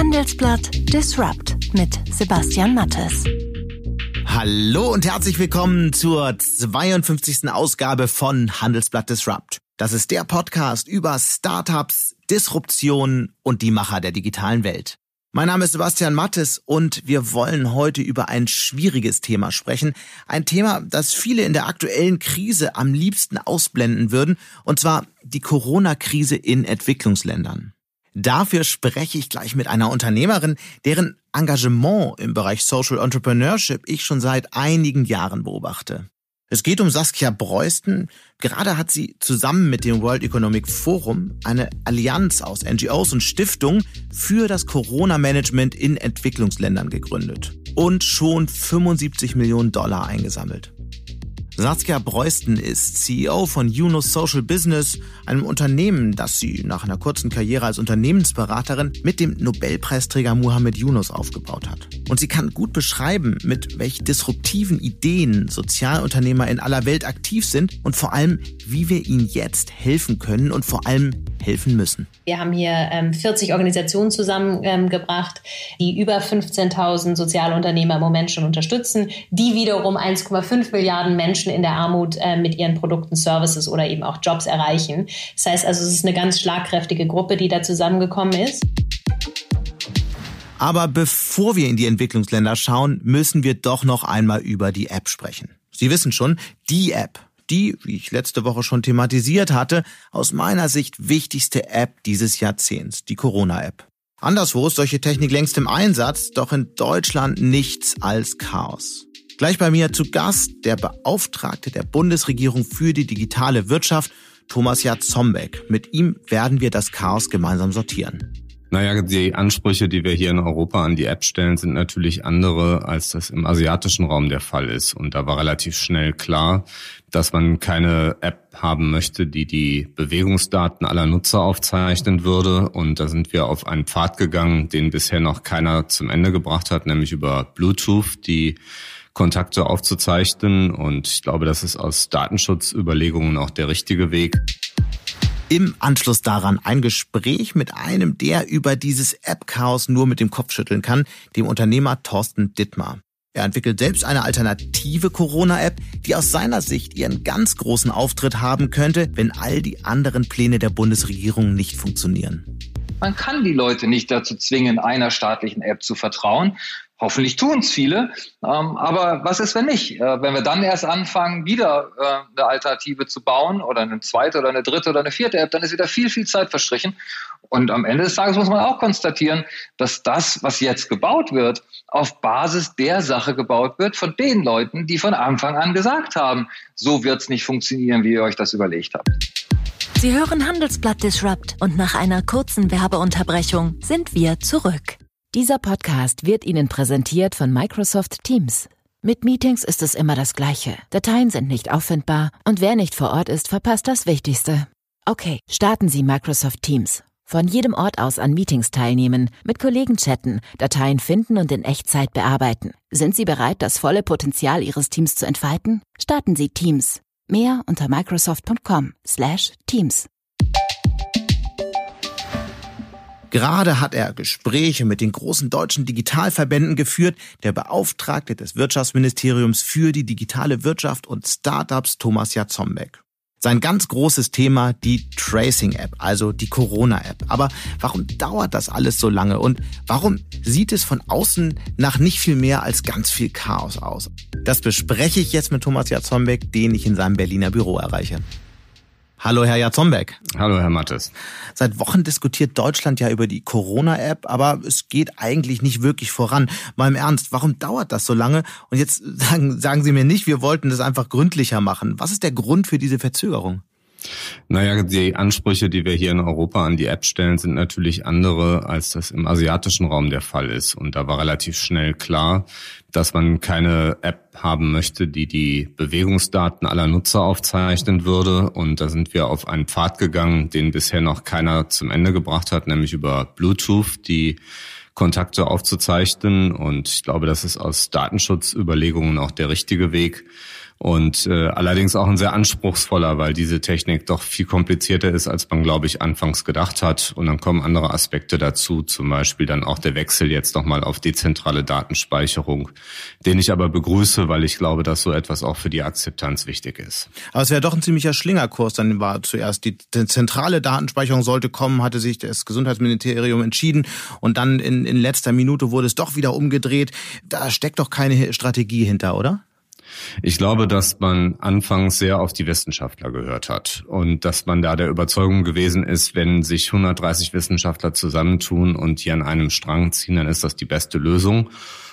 Handelsblatt Disrupt mit Sebastian Mattes. Hallo und herzlich willkommen zur 52. Ausgabe von Handelsblatt Disrupt. Das ist der Podcast über Startups, Disruption und die Macher der digitalen Welt. Mein Name ist Sebastian Mattes und wir wollen heute über ein schwieriges Thema sprechen. Ein Thema, das viele in der aktuellen Krise am liebsten ausblenden würden, und zwar die Corona-Krise in Entwicklungsländern. Dafür spreche ich gleich mit einer Unternehmerin, deren Engagement im Bereich Social Entrepreneurship ich schon seit einigen Jahren beobachte. Es geht um Saskia Breusten. Gerade hat sie zusammen mit dem World Economic Forum eine Allianz aus NGOs und Stiftungen für das Corona-Management in Entwicklungsländern gegründet und schon 75 Millionen Dollar eingesammelt. Saskia Breusten ist CEO von Yunus Social Business, einem Unternehmen, das sie nach einer kurzen Karriere als Unternehmensberaterin mit dem Nobelpreisträger Muhammad Yunus aufgebaut hat. Und sie kann gut beschreiben, mit welch disruptiven Ideen Sozialunternehmer in aller Welt aktiv sind und vor allem, wie wir ihnen jetzt helfen können und vor allem helfen müssen. Wir haben hier ähm, 40 Organisationen zusammengebracht, ähm, die über 15.000 Sozialunternehmer im Moment schon unterstützen, die wiederum 1,5 Milliarden Menschen in der Armut äh, mit ihren Produkten, Services oder eben auch Jobs erreichen. Das heißt also, es ist eine ganz schlagkräftige Gruppe, die da zusammengekommen ist. Aber bevor wir in die Entwicklungsländer schauen, müssen wir doch noch einmal über die App sprechen. Sie wissen schon, die App, die, wie ich letzte Woche schon thematisiert hatte, aus meiner Sicht wichtigste App dieses Jahrzehnts, die Corona-App. Anderswo ist solche Technik längst im Einsatz, doch in Deutschland nichts als Chaos. Gleich bei mir zu Gast der Beauftragte der Bundesregierung für die digitale Wirtschaft, Thomas Jatzombeck. Mit ihm werden wir das Chaos gemeinsam sortieren. Naja, die Ansprüche, die wir hier in Europa an die App stellen, sind natürlich andere, als das im asiatischen Raum der Fall ist. Und da war relativ schnell klar, dass man keine App haben möchte, die die Bewegungsdaten aller Nutzer aufzeichnen würde. Und da sind wir auf einen Pfad gegangen, den bisher noch keiner zum Ende gebracht hat, nämlich über Bluetooth, die Kontakte aufzuzeichnen. Und ich glaube, das ist aus Datenschutzüberlegungen auch der richtige Weg. Im Anschluss daran ein Gespräch mit einem, der über dieses App-Chaos nur mit dem Kopf schütteln kann, dem Unternehmer Thorsten Dittmar. Er entwickelt selbst eine alternative Corona-App, die aus seiner Sicht ihren ganz großen Auftritt haben könnte, wenn all die anderen Pläne der Bundesregierung nicht funktionieren. Man kann die Leute nicht dazu zwingen, einer staatlichen App zu vertrauen. Hoffentlich tun es viele. Ähm, aber was ist, wenn nicht? Äh, wenn wir dann erst anfangen, wieder äh, eine Alternative zu bauen oder eine zweite oder eine dritte oder eine vierte App, dann ist wieder viel, viel Zeit verstrichen. Und am Ende des Tages muss man auch konstatieren, dass das, was jetzt gebaut wird, auf Basis der Sache gebaut wird von den Leuten, die von Anfang an gesagt haben, so wird es nicht funktionieren, wie ihr euch das überlegt habt. Sie hören Handelsblatt Disrupt und nach einer kurzen Werbeunterbrechung sind wir zurück. Dieser Podcast wird Ihnen präsentiert von Microsoft Teams. Mit Meetings ist es immer das Gleiche. Dateien sind nicht auffindbar und wer nicht vor Ort ist, verpasst das Wichtigste. Okay, starten Sie Microsoft Teams. Von jedem Ort aus an Meetings teilnehmen, mit Kollegen chatten, Dateien finden und in Echtzeit bearbeiten. Sind Sie bereit, das volle Potenzial Ihres Teams zu entfalten? Starten Sie Teams. Mehr unter microsoft.com/teams. Gerade hat er Gespräche mit den großen deutschen Digitalverbänden geführt. Der Beauftragte des Wirtschaftsministeriums für die digitale Wirtschaft und Startups, Thomas Jatzombeck. Sein ganz großes Thema, die Tracing-App, also die Corona-App. Aber warum dauert das alles so lange und warum sieht es von außen nach nicht viel mehr als ganz viel Chaos aus? Das bespreche ich jetzt mit Thomas Jatzombeck, den ich in seinem Berliner Büro erreiche. Hallo, Herr Jatzombeck. Hallo, Herr Mattes. Seit Wochen diskutiert Deutschland ja über die Corona-App, aber es geht eigentlich nicht wirklich voran. Mal im Ernst, warum dauert das so lange? Und jetzt sagen, sagen Sie mir nicht, wir wollten das einfach gründlicher machen. Was ist der Grund für diese Verzögerung? Naja, die Ansprüche, die wir hier in Europa an die App stellen, sind natürlich andere, als das im asiatischen Raum der Fall ist. Und da war relativ schnell klar, dass man keine App haben möchte, die die Bewegungsdaten aller Nutzer aufzeichnen würde. Und da sind wir auf einen Pfad gegangen, den bisher noch keiner zum Ende gebracht hat, nämlich über Bluetooth, die Kontakte aufzuzeichnen. Und ich glaube, das ist aus Datenschutzüberlegungen auch der richtige Weg. Und äh, allerdings auch ein sehr anspruchsvoller, weil diese Technik doch viel komplizierter ist, als man, glaube ich, anfangs gedacht hat. Und dann kommen andere Aspekte dazu, zum Beispiel dann auch der Wechsel jetzt nochmal auf dezentrale Datenspeicherung, den ich aber begrüße, weil ich glaube, dass so etwas auch für die Akzeptanz wichtig ist. Aber es wäre doch ein ziemlicher Schlingerkurs. Dann war zuerst die zentrale Datenspeicherung sollte kommen, hatte sich das Gesundheitsministerium entschieden und dann in, in letzter Minute wurde es doch wieder umgedreht. Da steckt doch keine Strategie hinter, oder? Ich glaube, dass man anfangs sehr auf die Wissenschaftler gehört hat und dass man da der Überzeugung gewesen ist, wenn sich 130 Wissenschaftler zusammentun und hier an einem Strang ziehen, dann ist das die beste Lösung.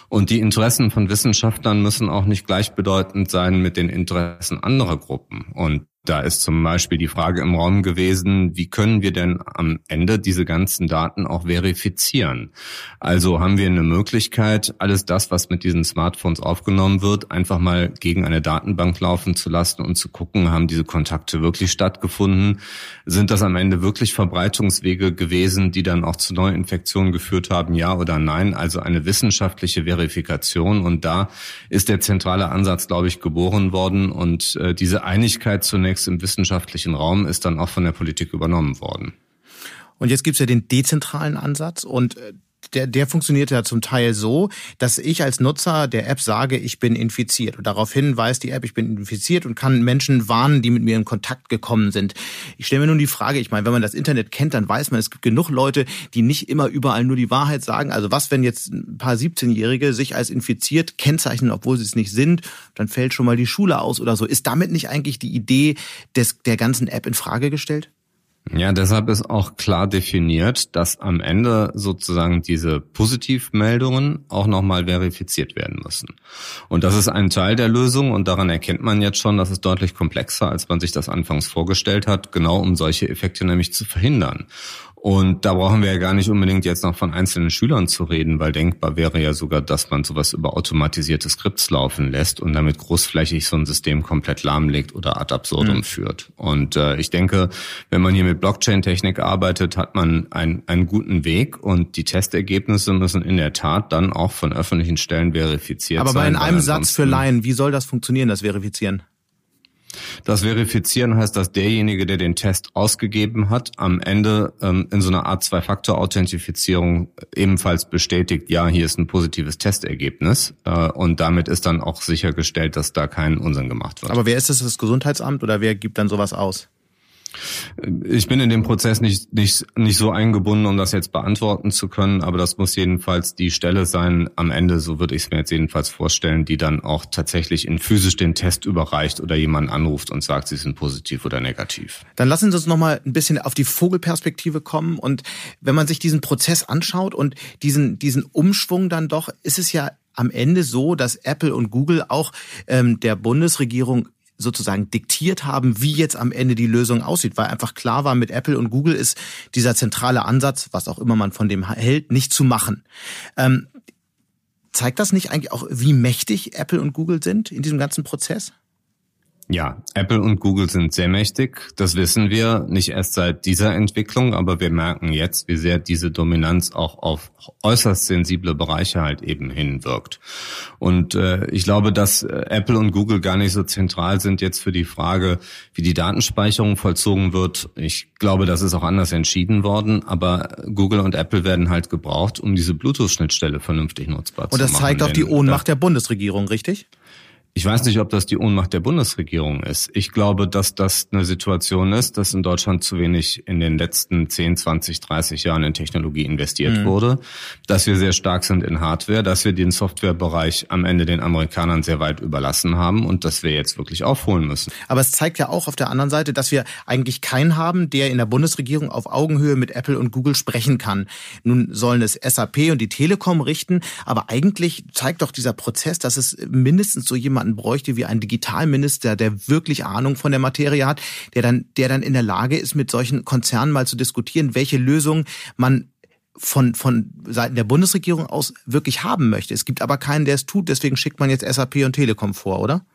Und die Interessen von Wissenschaftlern müssen auch nicht gleichbedeutend sein mit den Interessen anderer Gruppen. Und da ist zum Beispiel die Frage im Raum gewesen, wie können wir denn am Ende diese ganzen Daten auch verifizieren? Also haben wir eine Möglichkeit, alles das, was mit diesen Smartphones aufgenommen wird, einfach mal gegen eine Datenbank laufen zu lassen und zu gucken, haben diese Kontakte wirklich stattgefunden? Sind das am Ende wirklich Verbreitungswege gewesen, die dann auch zu Neuinfektionen geführt haben, ja oder nein? Also eine wissenschaftliche Verifikation. Und da ist der zentrale Ansatz, glaube ich, geboren worden. Und äh, diese Einigkeit zunächst zunächst im wissenschaftlichen Raum, ist dann auch von der Politik übernommen worden. Und jetzt gibt's ja den dezentralen Ansatz und äh, der, der funktioniert ja zum Teil so, dass ich als Nutzer der App sage, ich bin infiziert. Und daraufhin weiß die App, ich bin infiziert und kann Menschen warnen, die mit mir in Kontakt gekommen sind. Ich stelle mir nun die Frage, ich meine, wenn man das Internet kennt, dann weiß man, es gibt genug Leute, die nicht immer überall nur die Wahrheit sagen. Also was, wenn jetzt ein paar 17-Jährige sich als infiziert kennzeichnen, obwohl sie es nicht sind, dann fällt schon mal die Schule aus oder so. Ist damit nicht eigentlich die Idee des, der ganzen App in Frage gestellt? Ja, deshalb ist auch klar definiert, dass am Ende sozusagen diese Positivmeldungen auch nochmal verifiziert werden müssen. Und das ist ein Teil der Lösung und daran erkennt man jetzt schon, dass es deutlich komplexer, als man sich das anfangs vorgestellt hat, genau um solche Effekte nämlich zu verhindern. Und da brauchen wir ja gar nicht unbedingt jetzt noch von einzelnen Schülern zu reden, weil denkbar wäre ja sogar, dass man sowas über automatisierte Skripts laufen lässt und damit großflächig so ein System komplett lahmlegt oder ad absurdum mhm. führt. Und äh, ich denke, wenn man hier mit Blockchain-Technik arbeitet, hat man ein, einen guten Weg und die Testergebnisse müssen in der Tat dann auch von öffentlichen Stellen verifiziert Aber sein. Aber in einem Satz für Laien, wie soll das funktionieren, das Verifizieren? Das Verifizieren heißt, dass derjenige, der den Test ausgegeben hat, am Ende ähm, in so einer Art Zwei-Faktor-Authentifizierung ebenfalls bestätigt, ja, hier ist ein positives Testergebnis. Äh, und damit ist dann auch sichergestellt, dass da kein Unsinn gemacht wird. Aber wer ist das, das Gesundheitsamt oder wer gibt dann sowas aus? Ich bin in dem Prozess nicht, nicht, nicht so eingebunden, um das jetzt beantworten zu können, aber das muss jedenfalls die Stelle sein am Ende, so würde ich es mir jetzt jedenfalls vorstellen, die dann auch tatsächlich in physisch den Test überreicht oder jemanden anruft und sagt, sie sind positiv oder negativ. Dann lassen Sie uns noch mal ein bisschen auf die Vogelperspektive kommen und wenn man sich diesen Prozess anschaut und diesen, diesen Umschwung dann doch, ist es ja am Ende so, dass Apple und Google auch ähm, der Bundesregierung sozusagen diktiert haben, wie jetzt am Ende die Lösung aussieht, weil einfach klar war, mit Apple und Google ist dieser zentrale Ansatz, was auch immer man von dem hält, nicht zu machen. Ähm, zeigt das nicht eigentlich auch, wie mächtig Apple und Google sind in diesem ganzen Prozess? Ja, Apple und Google sind sehr mächtig. Das wissen wir nicht erst seit dieser Entwicklung, aber wir merken jetzt, wie sehr diese Dominanz auch auf äußerst sensible Bereiche halt eben hinwirkt. Und äh, ich glaube, dass äh, Apple und Google gar nicht so zentral sind jetzt für die Frage, wie die Datenspeicherung vollzogen wird. Ich glaube, das ist auch anders entschieden worden, aber Google und Apple werden halt gebraucht, um diese Bluetooth-Schnittstelle vernünftig nutzbar zu machen. Und das zeigt auch die Ohnmacht der Bundesregierung, richtig? Ich weiß nicht, ob das die Ohnmacht der Bundesregierung ist. Ich glaube, dass das eine Situation ist, dass in Deutschland zu wenig in den letzten 10, 20, 30 Jahren in Technologie investiert mhm. wurde, dass wir sehr stark sind in Hardware, dass wir den Softwarebereich am Ende den Amerikanern sehr weit überlassen haben und dass wir jetzt wirklich aufholen müssen. Aber es zeigt ja auch auf der anderen Seite, dass wir eigentlich keinen haben, der in der Bundesregierung auf Augenhöhe mit Apple und Google sprechen kann. Nun sollen es SAP und die Telekom richten, aber eigentlich zeigt doch dieser Prozess, dass es mindestens so jemanden jemanden bräuchte wie ein Digitalminister, der wirklich Ahnung von der Materie hat, der dann, der dann in der Lage ist, mit solchen Konzernen mal zu diskutieren, welche Lösung man von, von Seiten der Bundesregierung aus wirklich haben möchte. Es gibt aber keinen, der es tut, deswegen schickt man jetzt SAP und Telekom vor, oder?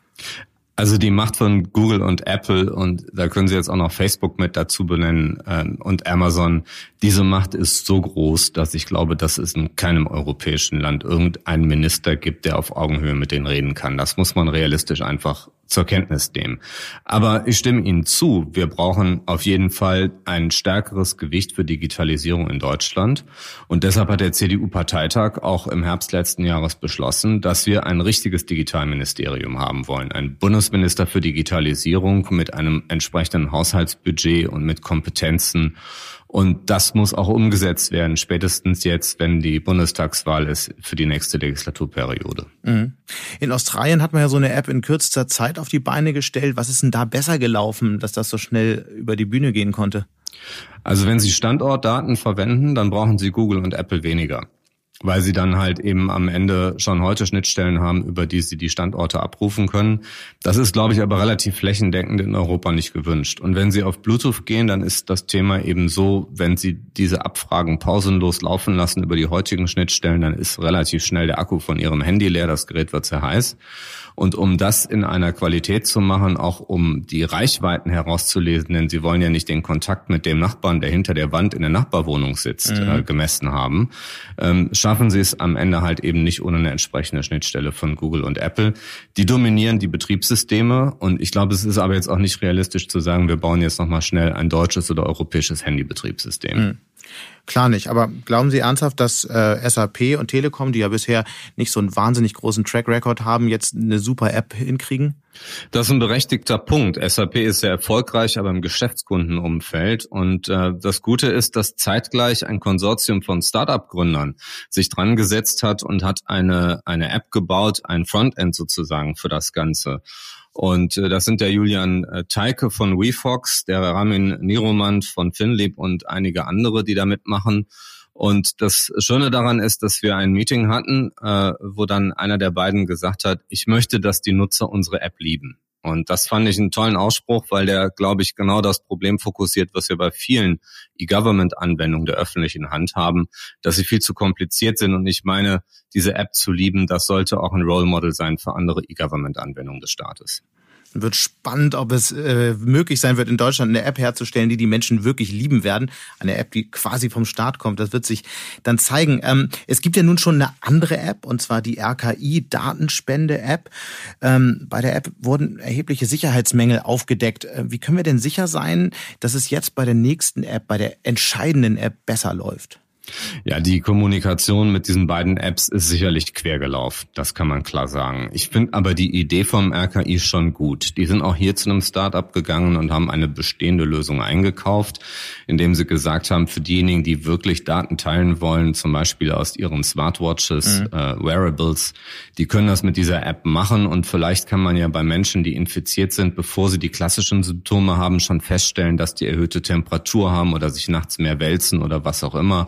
Also die Macht von Google und Apple und da können Sie jetzt auch noch Facebook mit dazu benennen äh, und Amazon. Diese Macht ist so groß, dass ich glaube, dass es in keinem europäischen Land irgendeinen Minister gibt, der auf Augenhöhe mit denen reden kann. Das muss man realistisch einfach zur Kenntnis nehmen. Aber ich stimme Ihnen zu, wir brauchen auf jeden Fall ein stärkeres Gewicht für Digitalisierung in Deutschland. Und deshalb hat der CDU-Parteitag auch im Herbst letzten Jahres beschlossen, dass wir ein richtiges Digitalministerium haben wollen. Ein Bundesminister für Digitalisierung mit einem entsprechenden Haushaltsbudget und mit Kompetenzen und das muss auch umgesetzt werden, spätestens jetzt, wenn die Bundestagswahl ist für die nächste Legislaturperiode. Mhm. In Australien hat man ja so eine App in kürzester Zeit auf die Beine gestellt. Was ist denn da besser gelaufen, dass das so schnell über die Bühne gehen konnte? Also wenn Sie Standortdaten verwenden, dann brauchen Sie Google und Apple weniger weil sie dann halt eben am Ende schon heute Schnittstellen haben, über die sie die Standorte abrufen können. Das ist, glaube ich, aber relativ flächendeckend in Europa nicht gewünscht. Und wenn Sie auf Bluetooth gehen, dann ist das Thema eben so, wenn Sie diese Abfragen pausenlos laufen lassen über die heutigen Schnittstellen, dann ist relativ schnell der Akku von Ihrem Handy leer, das Gerät wird sehr heiß. Und um das in einer Qualität zu machen, auch um die Reichweiten herauszulesen, denn Sie wollen ja nicht den Kontakt mit dem Nachbarn, der hinter der Wand in der Nachbarwohnung sitzt, mhm. äh, gemessen haben, ähm, schaffen Sie es am Ende halt eben nicht ohne eine entsprechende Schnittstelle von Google und Apple. Die dominieren die Betriebssysteme und ich glaube, es ist aber jetzt auch nicht realistisch zu sagen, wir bauen jetzt nochmal schnell ein deutsches oder europäisches Handybetriebssystem. Mhm. Klar nicht, aber glauben Sie ernsthaft, dass äh, SAP und Telekom, die ja bisher nicht so einen wahnsinnig großen Track Record haben, jetzt eine super App hinkriegen? Das ist ein berechtigter Punkt. SAP ist sehr erfolgreich, aber im Geschäftskundenumfeld. Und äh, das Gute ist, dass zeitgleich ein Konsortium von Startup-Gründern sich dran gesetzt hat und hat eine, eine App gebaut, ein Frontend sozusagen für das Ganze. Und äh, das sind der Julian äh, Teike von WeFox, der Ramin Niromand von Finlib und einige andere, die da mitmachen. Und das Schöne daran ist, dass wir ein Meeting hatten, äh, wo dann einer der beiden gesagt hat, ich möchte, dass die Nutzer unsere App lieben. Und das fand ich einen tollen Ausspruch, weil der, glaube ich, genau das Problem fokussiert, was wir bei vielen E-Government-Anwendungen der öffentlichen Hand haben, dass sie viel zu kompliziert sind. Und ich meine, diese App zu lieben, das sollte auch ein Role Model sein für andere E-Government-Anwendungen des Staates wird spannend, ob es äh, möglich sein wird, in Deutschland eine App herzustellen, die die Menschen wirklich lieben werden. Eine App, die quasi vom Start kommt. Das wird sich dann zeigen. Ähm, es gibt ja nun schon eine andere App, und zwar die RKI-Datenspende-App. Ähm, bei der App wurden erhebliche Sicherheitsmängel aufgedeckt. Äh, wie können wir denn sicher sein, dass es jetzt bei der nächsten App, bei der entscheidenden App besser läuft? Ja, die Kommunikation mit diesen beiden Apps ist sicherlich quergelaufen. Das kann man klar sagen. Ich finde aber die Idee vom RKI schon gut. Die sind auch hier zu einem Startup gegangen und haben eine bestehende Lösung eingekauft, indem sie gesagt haben, für diejenigen, die wirklich Daten teilen wollen, zum Beispiel aus ihren Smartwatches, mhm. äh, Wearables, die können das mit dieser App machen und vielleicht kann man ja bei Menschen, die infiziert sind, bevor sie die klassischen Symptome haben, schon feststellen, dass die erhöhte Temperatur haben oder sich nachts mehr wälzen oder was auch immer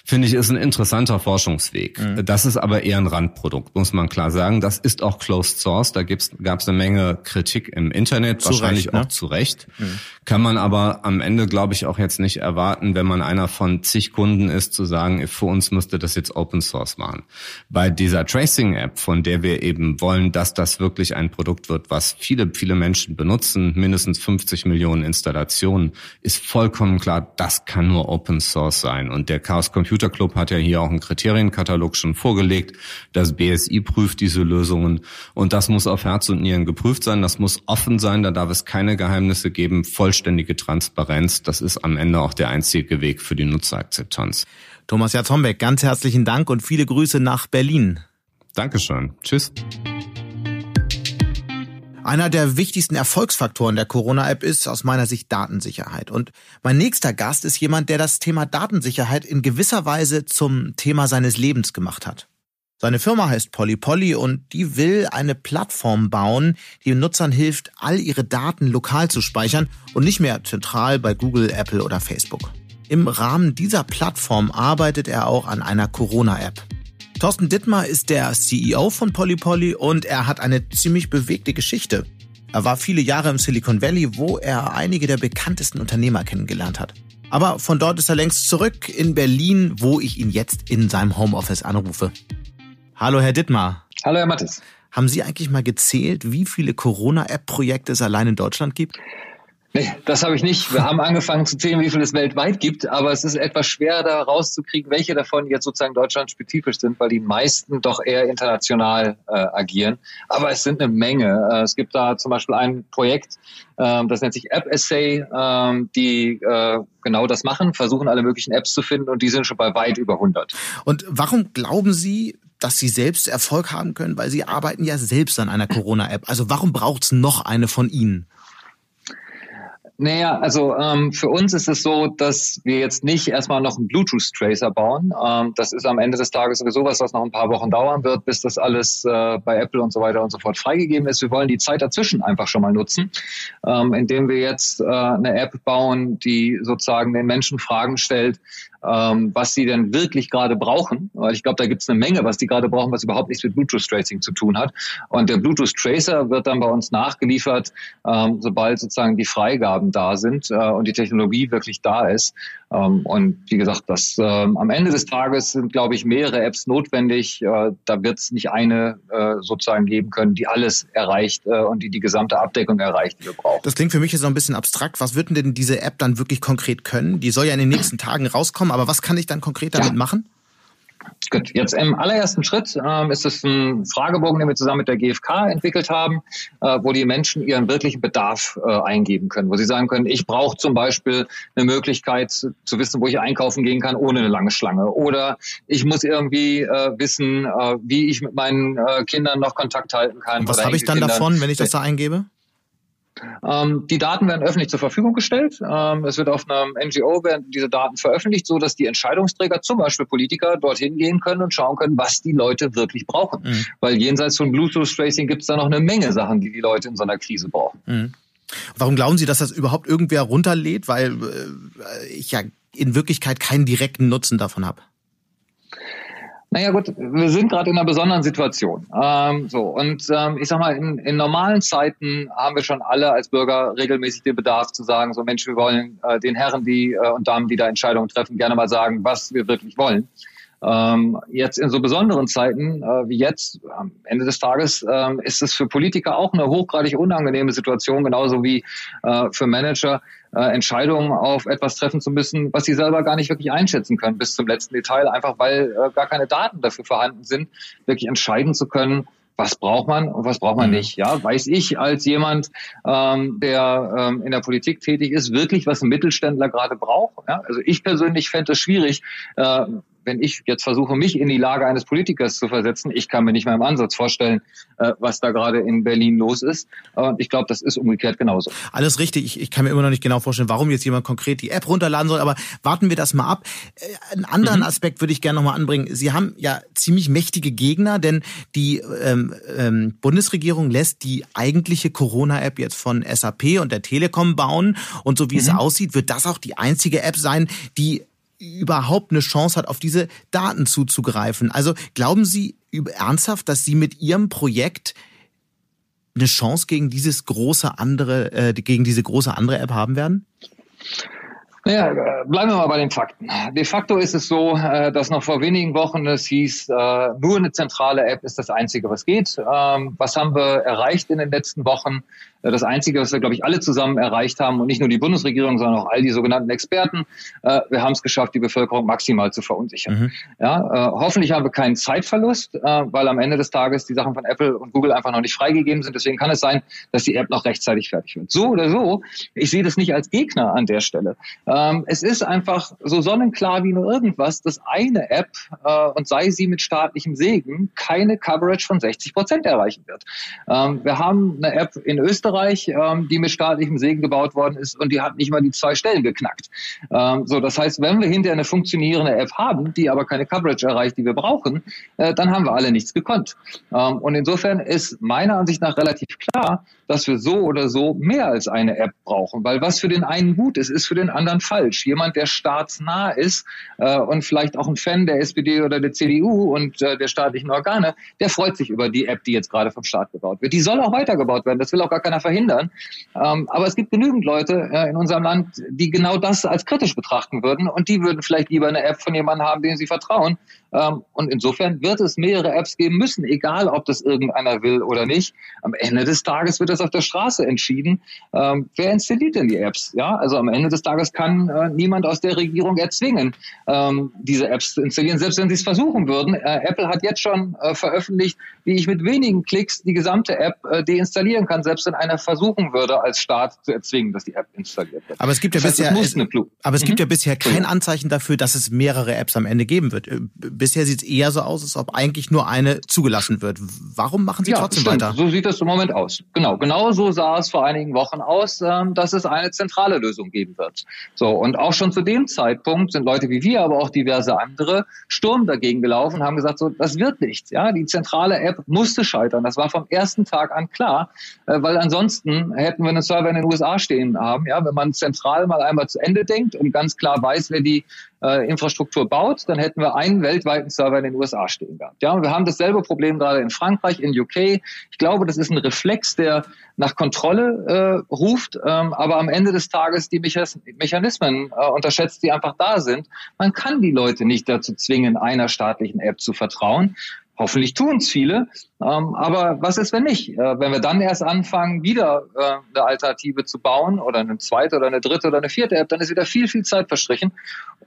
finde ich, ist ein interessanter Forschungsweg. Mhm. Das ist aber eher ein Randprodukt, muss man klar sagen. Das ist auch Closed Source. Da gab es eine Menge Kritik im Internet, zu wahrscheinlich Recht, ne? auch zu Recht. Mhm. Kann man aber am Ende, glaube ich, auch jetzt nicht erwarten, wenn man einer von zig Kunden ist, zu sagen, für uns müsste das jetzt Open Source machen. Bei dieser Tracing-App, von der wir eben wollen, dass das wirklich ein Produkt wird, was viele, viele Menschen benutzen, mindestens 50 Millionen Installationen, ist vollkommen klar, das kann nur Open Source sein. Und der Chaos Computer Club hat ja hier auch einen Kriterienkatalog schon vorgelegt. Das BSI prüft diese Lösungen. Und das muss auf Herz und Nieren geprüft sein. Das muss offen sein. Da darf es keine Geheimnisse geben. Voll vollständige Transparenz. Das ist am Ende auch der einzige Weg für die Nutzerakzeptanz. Thomas Jatzombeck, ganz herzlichen Dank und viele Grüße nach Berlin. Dankeschön. Tschüss. Einer der wichtigsten Erfolgsfaktoren der Corona-App ist aus meiner Sicht Datensicherheit. Und mein nächster Gast ist jemand, der das Thema Datensicherheit in gewisser Weise zum Thema seines Lebens gemacht hat. Seine Firma heißt Polly Polly und die will eine Plattform bauen, die Nutzern hilft, all ihre Daten lokal zu speichern und nicht mehr zentral bei Google, Apple oder Facebook. Im Rahmen dieser Plattform arbeitet er auch an einer Corona-App. Thorsten Dittmar ist der CEO von Polly und er hat eine ziemlich bewegte Geschichte. Er war viele Jahre im Silicon Valley, wo er einige der bekanntesten Unternehmer kennengelernt hat. Aber von dort ist er längst zurück in Berlin, wo ich ihn jetzt in seinem Homeoffice anrufe. Hallo, Herr Dittmar. Hallo, Herr Mattes. Haben Sie eigentlich mal gezählt, wie viele Corona-App-Projekte es allein in Deutschland gibt? Nee, das habe ich nicht. Wir haben angefangen zu zählen, wie viel es weltweit gibt, aber es ist etwas schwer, da rauszukriegen, welche davon jetzt sozusagen deutschlandspezifisch sind, weil die meisten doch eher international äh, agieren. Aber es sind eine Menge. Äh, es gibt da zum Beispiel ein Projekt, äh, das nennt sich App Essay, äh, die äh, genau das machen, versuchen alle möglichen Apps zu finden und die sind schon bei weit über 100. Und warum glauben Sie, dass Sie selbst Erfolg haben können? Weil Sie arbeiten ja selbst an einer Corona-App. Also warum braucht es noch eine von Ihnen? Naja, also ähm, für uns ist es so, dass wir jetzt nicht erstmal noch einen Bluetooth-Tracer bauen. Ähm, das ist am Ende des Tages sowieso was, was noch ein paar Wochen dauern wird, bis das alles äh, bei Apple und so weiter und so fort freigegeben ist. Wir wollen die Zeit dazwischen einfach schon mal nutzen, ähm, indem wir jetzt äh, eine App bauen, die sozusagen den Menschen Fragen stellt, ähm, was sie denn wirklich gerade brauchen. Weil ich glaube, da gibt es eine Menge, was die gerade brauchen, was überhaupt nichts mit Bluetooth Tracing zu tun hat. Und der Bluetooth Tracer wird dann bei uns nachgeliefert, ähm, sobald sozusagen die Freigaben da sind äh, und die Technologie wirklich da ist. Ähm, und wie gesagt, das ähm, am Ende des Tages sind, glaube ich, mehrere Apps notwendig. Äh, da wird es nicht eine äh, sozusagen geben können, die alles erreicht äh, und die die gesamte Abdeckung erreicht, die wir brauchen. Das klingt für mich jetzt so ein bisschen abstrakt. Was wird denn diese App dann wirklich konkret können? Die soll ja in den nächsten Tagen rauskommen, aber was kann ich dann konkret damit ja. machen? Gut, jetzt im allerersten Schritt ähm, ist es ein Fragebogen, den wir zusammen mit der GfK entwickelt haben, äh, wo die Menschen ihren wirklichen Bedarf äh, eingeben können, wo sie sagen können, ich brauche zum Beispiel eine Möglichkeit zu, zu, wissen, wo ich einkaufen gehen kann ohne eine lange Schlange oder ich muss irgendwie äh, wissen, äh, wie ich mit meinen äh, Kindern noch Kontakt halten kann. Und was habe ich dann davon, wenn ich das da eingebe? Ähm, die Daten werden öffentlich zur Verfügung gestellt. Ähm, es wird auf einem NGO werden diese Daten veröffentlicht, so dass die Entscheidungsträger, zum Beispiel Politiker, dorthin gehen können und schauen können, was die Leute wirklich brauchen. Mhm. Weil jenseits von Bluetooth Tracing gibt es da noch eine Menge Sachen, die die Leute in so einer Krise brauchen. Mhm. Warum glauben Sie, dass das überhaupt irgendwer runterlädt? Weil äh, ich ja in Wirklichkeit keinen direkten Nutzen davon habe. Naja gut, wir sind gerade in einer besonderen Situation. Ähm, so und ähm, ich sag mal, in, in normalen Zeiten haben wir schon alle als Bürger regelmäßig den Bedarf zu sagen, so Mensch, wir wollen äh, den Herren, die äh, und Damen, die da Entscheidungen treffen, gerne mal sagen, was wir wirklich wollen. Ähm, jetzt in so besonderen Zeiten äh, wie jetzt, am Ende des Tages, ähm, ist es für Politiker auch eine hochgradig unangenehme Situation, genauso wie äh, für Manager, äh, Entscheidungen auf etwas treffen zu müssen, was sie selber gar nicht wirklich einschätzen können bis zum letzten Detail, einfach weil äh, gar keine Daten dafür vorhanden sind, wirklich entscheiden zu können, was braucht man und was braucht man mhm. nicht. Ja, weiß ich als jemand, ähm, der ähm, in der Politik tätig ist, wirklich, was ein Mittelständler gerade braucht. Ja? Also ich persönlich fände es schwierig, äh, wenn ich jetzt versuche, mich in die Lage eines Politikers zu versetzen, ich kann mir nicht mal im Ansatz vorstellen, äh, was da gerade in Berlin los ist. Und ich glaube, das ist umgekehrt genauso. Alles richtig. Ich, ich, kann mir immer noch nicht genau vorstellen, warum jetzt jemand konkret die App runterladen soll, aber warten wir das mal ab. Äh, einen anderen mhm. Aspekt würde ich gerne nochmal anbringen. Sie haben ja ziemlich mächtige Gegner, denn die ähm, ähm, Bundesregierung lässt die eigentliche Corona-App jetzt von SAP und der Telekom bauen. Und so wie mhm. es aussieht, wird das auch die einzige App sein, die überhaupt eine Chance hat, auf diese Daten zuzugreifen. Also glauben Sie ernsthaft, dass Sie mit Ihrem Projekt eine Chance gegen dieses große andere, äh, gegen diese große andere App haben werden? Naja, äh, bleiben wir mal bei den Fakten. De facto ist es so, äh, dass noch vor wenigen Wochen es hieß, äh, nur eine zentrale App ist das Einzige, was geht. Ähm, was haben wir erreicht in den letzten Wochen? Das Einzige, was wir, glaube ich, alle zusammen erreicht haben und nicht nur die Bundesregierung, sondern auch all die sogenannten Experten, äh, wir haben es geschafft, die Bevölkerung maximal zu verunsichern. Mhm. Ja, äh, hoffentlich haben wir keinen Zeitverlust, äh, weil am Ende des Tages die Sachen von Apple und Google einfach noch nicht freigegeben sind. Deswegen kann es sein, dass die App noch rechtzeitig fertig wird. So oder so, ich sehe das nicht als Gegner an der Stelle. Ähm, es ist einfach so sonnenklar wie nur irgendwas, dass eine App, äh, und sei sie mit staatlichem Segen, keine Coverage von 60 Prozent erreichen wird. Ähm, wir haben eine App in Österreich, ähm, die mit staatlichem Segen gebaut worden ist und die hat nicht mal die zwei Stellen geknackt. Ähm, so, das heißt, wenn wir hinterher eine funktionierende App haben, die aber keine Coverage erreicht, die wir brauchen, äh, dann haben wir alle nichts gekonnt. Ähm, und insofern ist meiner Ansicht nach relativ klar, dass wir so oder so mehr als eine App brauchen, weil was für den einen gut ist, ist für den anderen falsch. Jemand, der staatsnah ist äh, und vielleicht auch ein Fan der SPD oder der CDU und äh, der staatlichen Organe, der freut sich über die App, die jetzt gerade vom Staat gebaut wird. Die soll auch weitergebaut werden, das will auch gar keiner verhindern. Ähm, aber es gibt genügend Leute äh, in unserem Land, die genau das als kritisch betrachten würden und die würden vielleicht lieber eine App von jemandem haben, dem sie vertrauen. Ähm, und insofern wird es mehrere Apps geben müssen, egal ob das irgendeiner will oder nicht. Am Ende des Tages wird das auf der Straße entschieden. Ähm, wer installiert denn die Apps? Ja, also am Ende des Tages kann äh, niemand aus der Regierung erzwingen, ähm, diese Apps zu installieren, selbst wenn sie es versuchen würden. Äh, Apple hat jetzt schon äh, veröffentlicht, wie ich mit wenigen Klicks die gesamte App deinstallieren kann, selbst wenn einer versuchen würde, als Staat zu erzwingen, dass die App installiert wird. Aber es gibt ja das bisher, es, aber es gibt mhm. ja bisher kein Anzeichen dafür, dass es mehrere Apps am Ende geben wird. Bisher sieht es eher so aus, als ob eigentlich nur eine zugelassen wird. Warum machen Sie ja, trotzdem stimmt. weiter? So sieht es im Moment aus. Genau, genau so sah es vor einigen Wochen aus, ähm, dass es eine zentrale Lösung geben wird. So und auch schon zu dem Zeitpunkt sind Leute wie wir, aber auch diverse andere Sturm dagegen gelaufen, haben gesagt, so das wird nichts. Ja, die zentrale App musste scheitern. Das war vom ersten Tag an klar, äh, weil ansonsten hätten wir einen Server in den USA stehen haben. Ja, wenn man zentral mal einmal zu Ende denkt und ganz klar weiß, wer die äh, Infrastruktur baut, dann hätten wir einen weltweiten Server in den USA stehen gehabt. Ja, und wir haben dasselbe Problem gerade in Frankreich, in UK. Ich glaube, das ist ein Reflex, der nach Kontrolle äh, ruft, ähm, aber am Ende des Tages die Mechanismen äh, unterschätzt, die einfach da sind. Man kann die Leute nicht dazu zwingen, einer staatlichen App zu vertrauen. Hoffentlich tun es viele. Ähm, aber was ist, wenn nicht? Äh, wenn wir dann erst anfangen, wieder äh, eine Alternative zu bauen oder eine zweite oder eine dritte oder eine vierte App, dann ist wieder viel, viel Zeit verstrichen.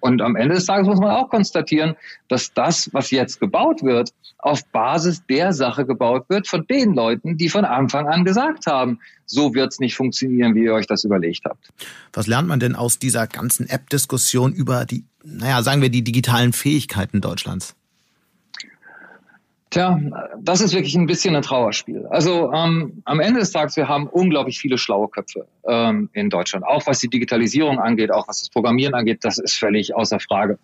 Und am Ende des Tages muss man auch konstatieren, dass das, was jetzt gebaut wird, auf Basis der Sache gebaut wird von den Leuten, die von Anfang an gesagt haben, so wird es nicht funktionieren, wie ihr euch das überlegt habt. Was lernt man denn aus dieser ganzen App-Diskussion über die, naja, sagen wir, die digitalen Fähigkeiten Deutschlands? Tja, das ist wirklich ein bisschen ein Trauerspiel. Also ähm, am Ende des Tages, wir haben unglaublich viele schlaue Köpfe ähm, in Deutschland. Auch was die Digitalisierung angeht, auch was das Programmieren angeht, das ist völlig außer Frage.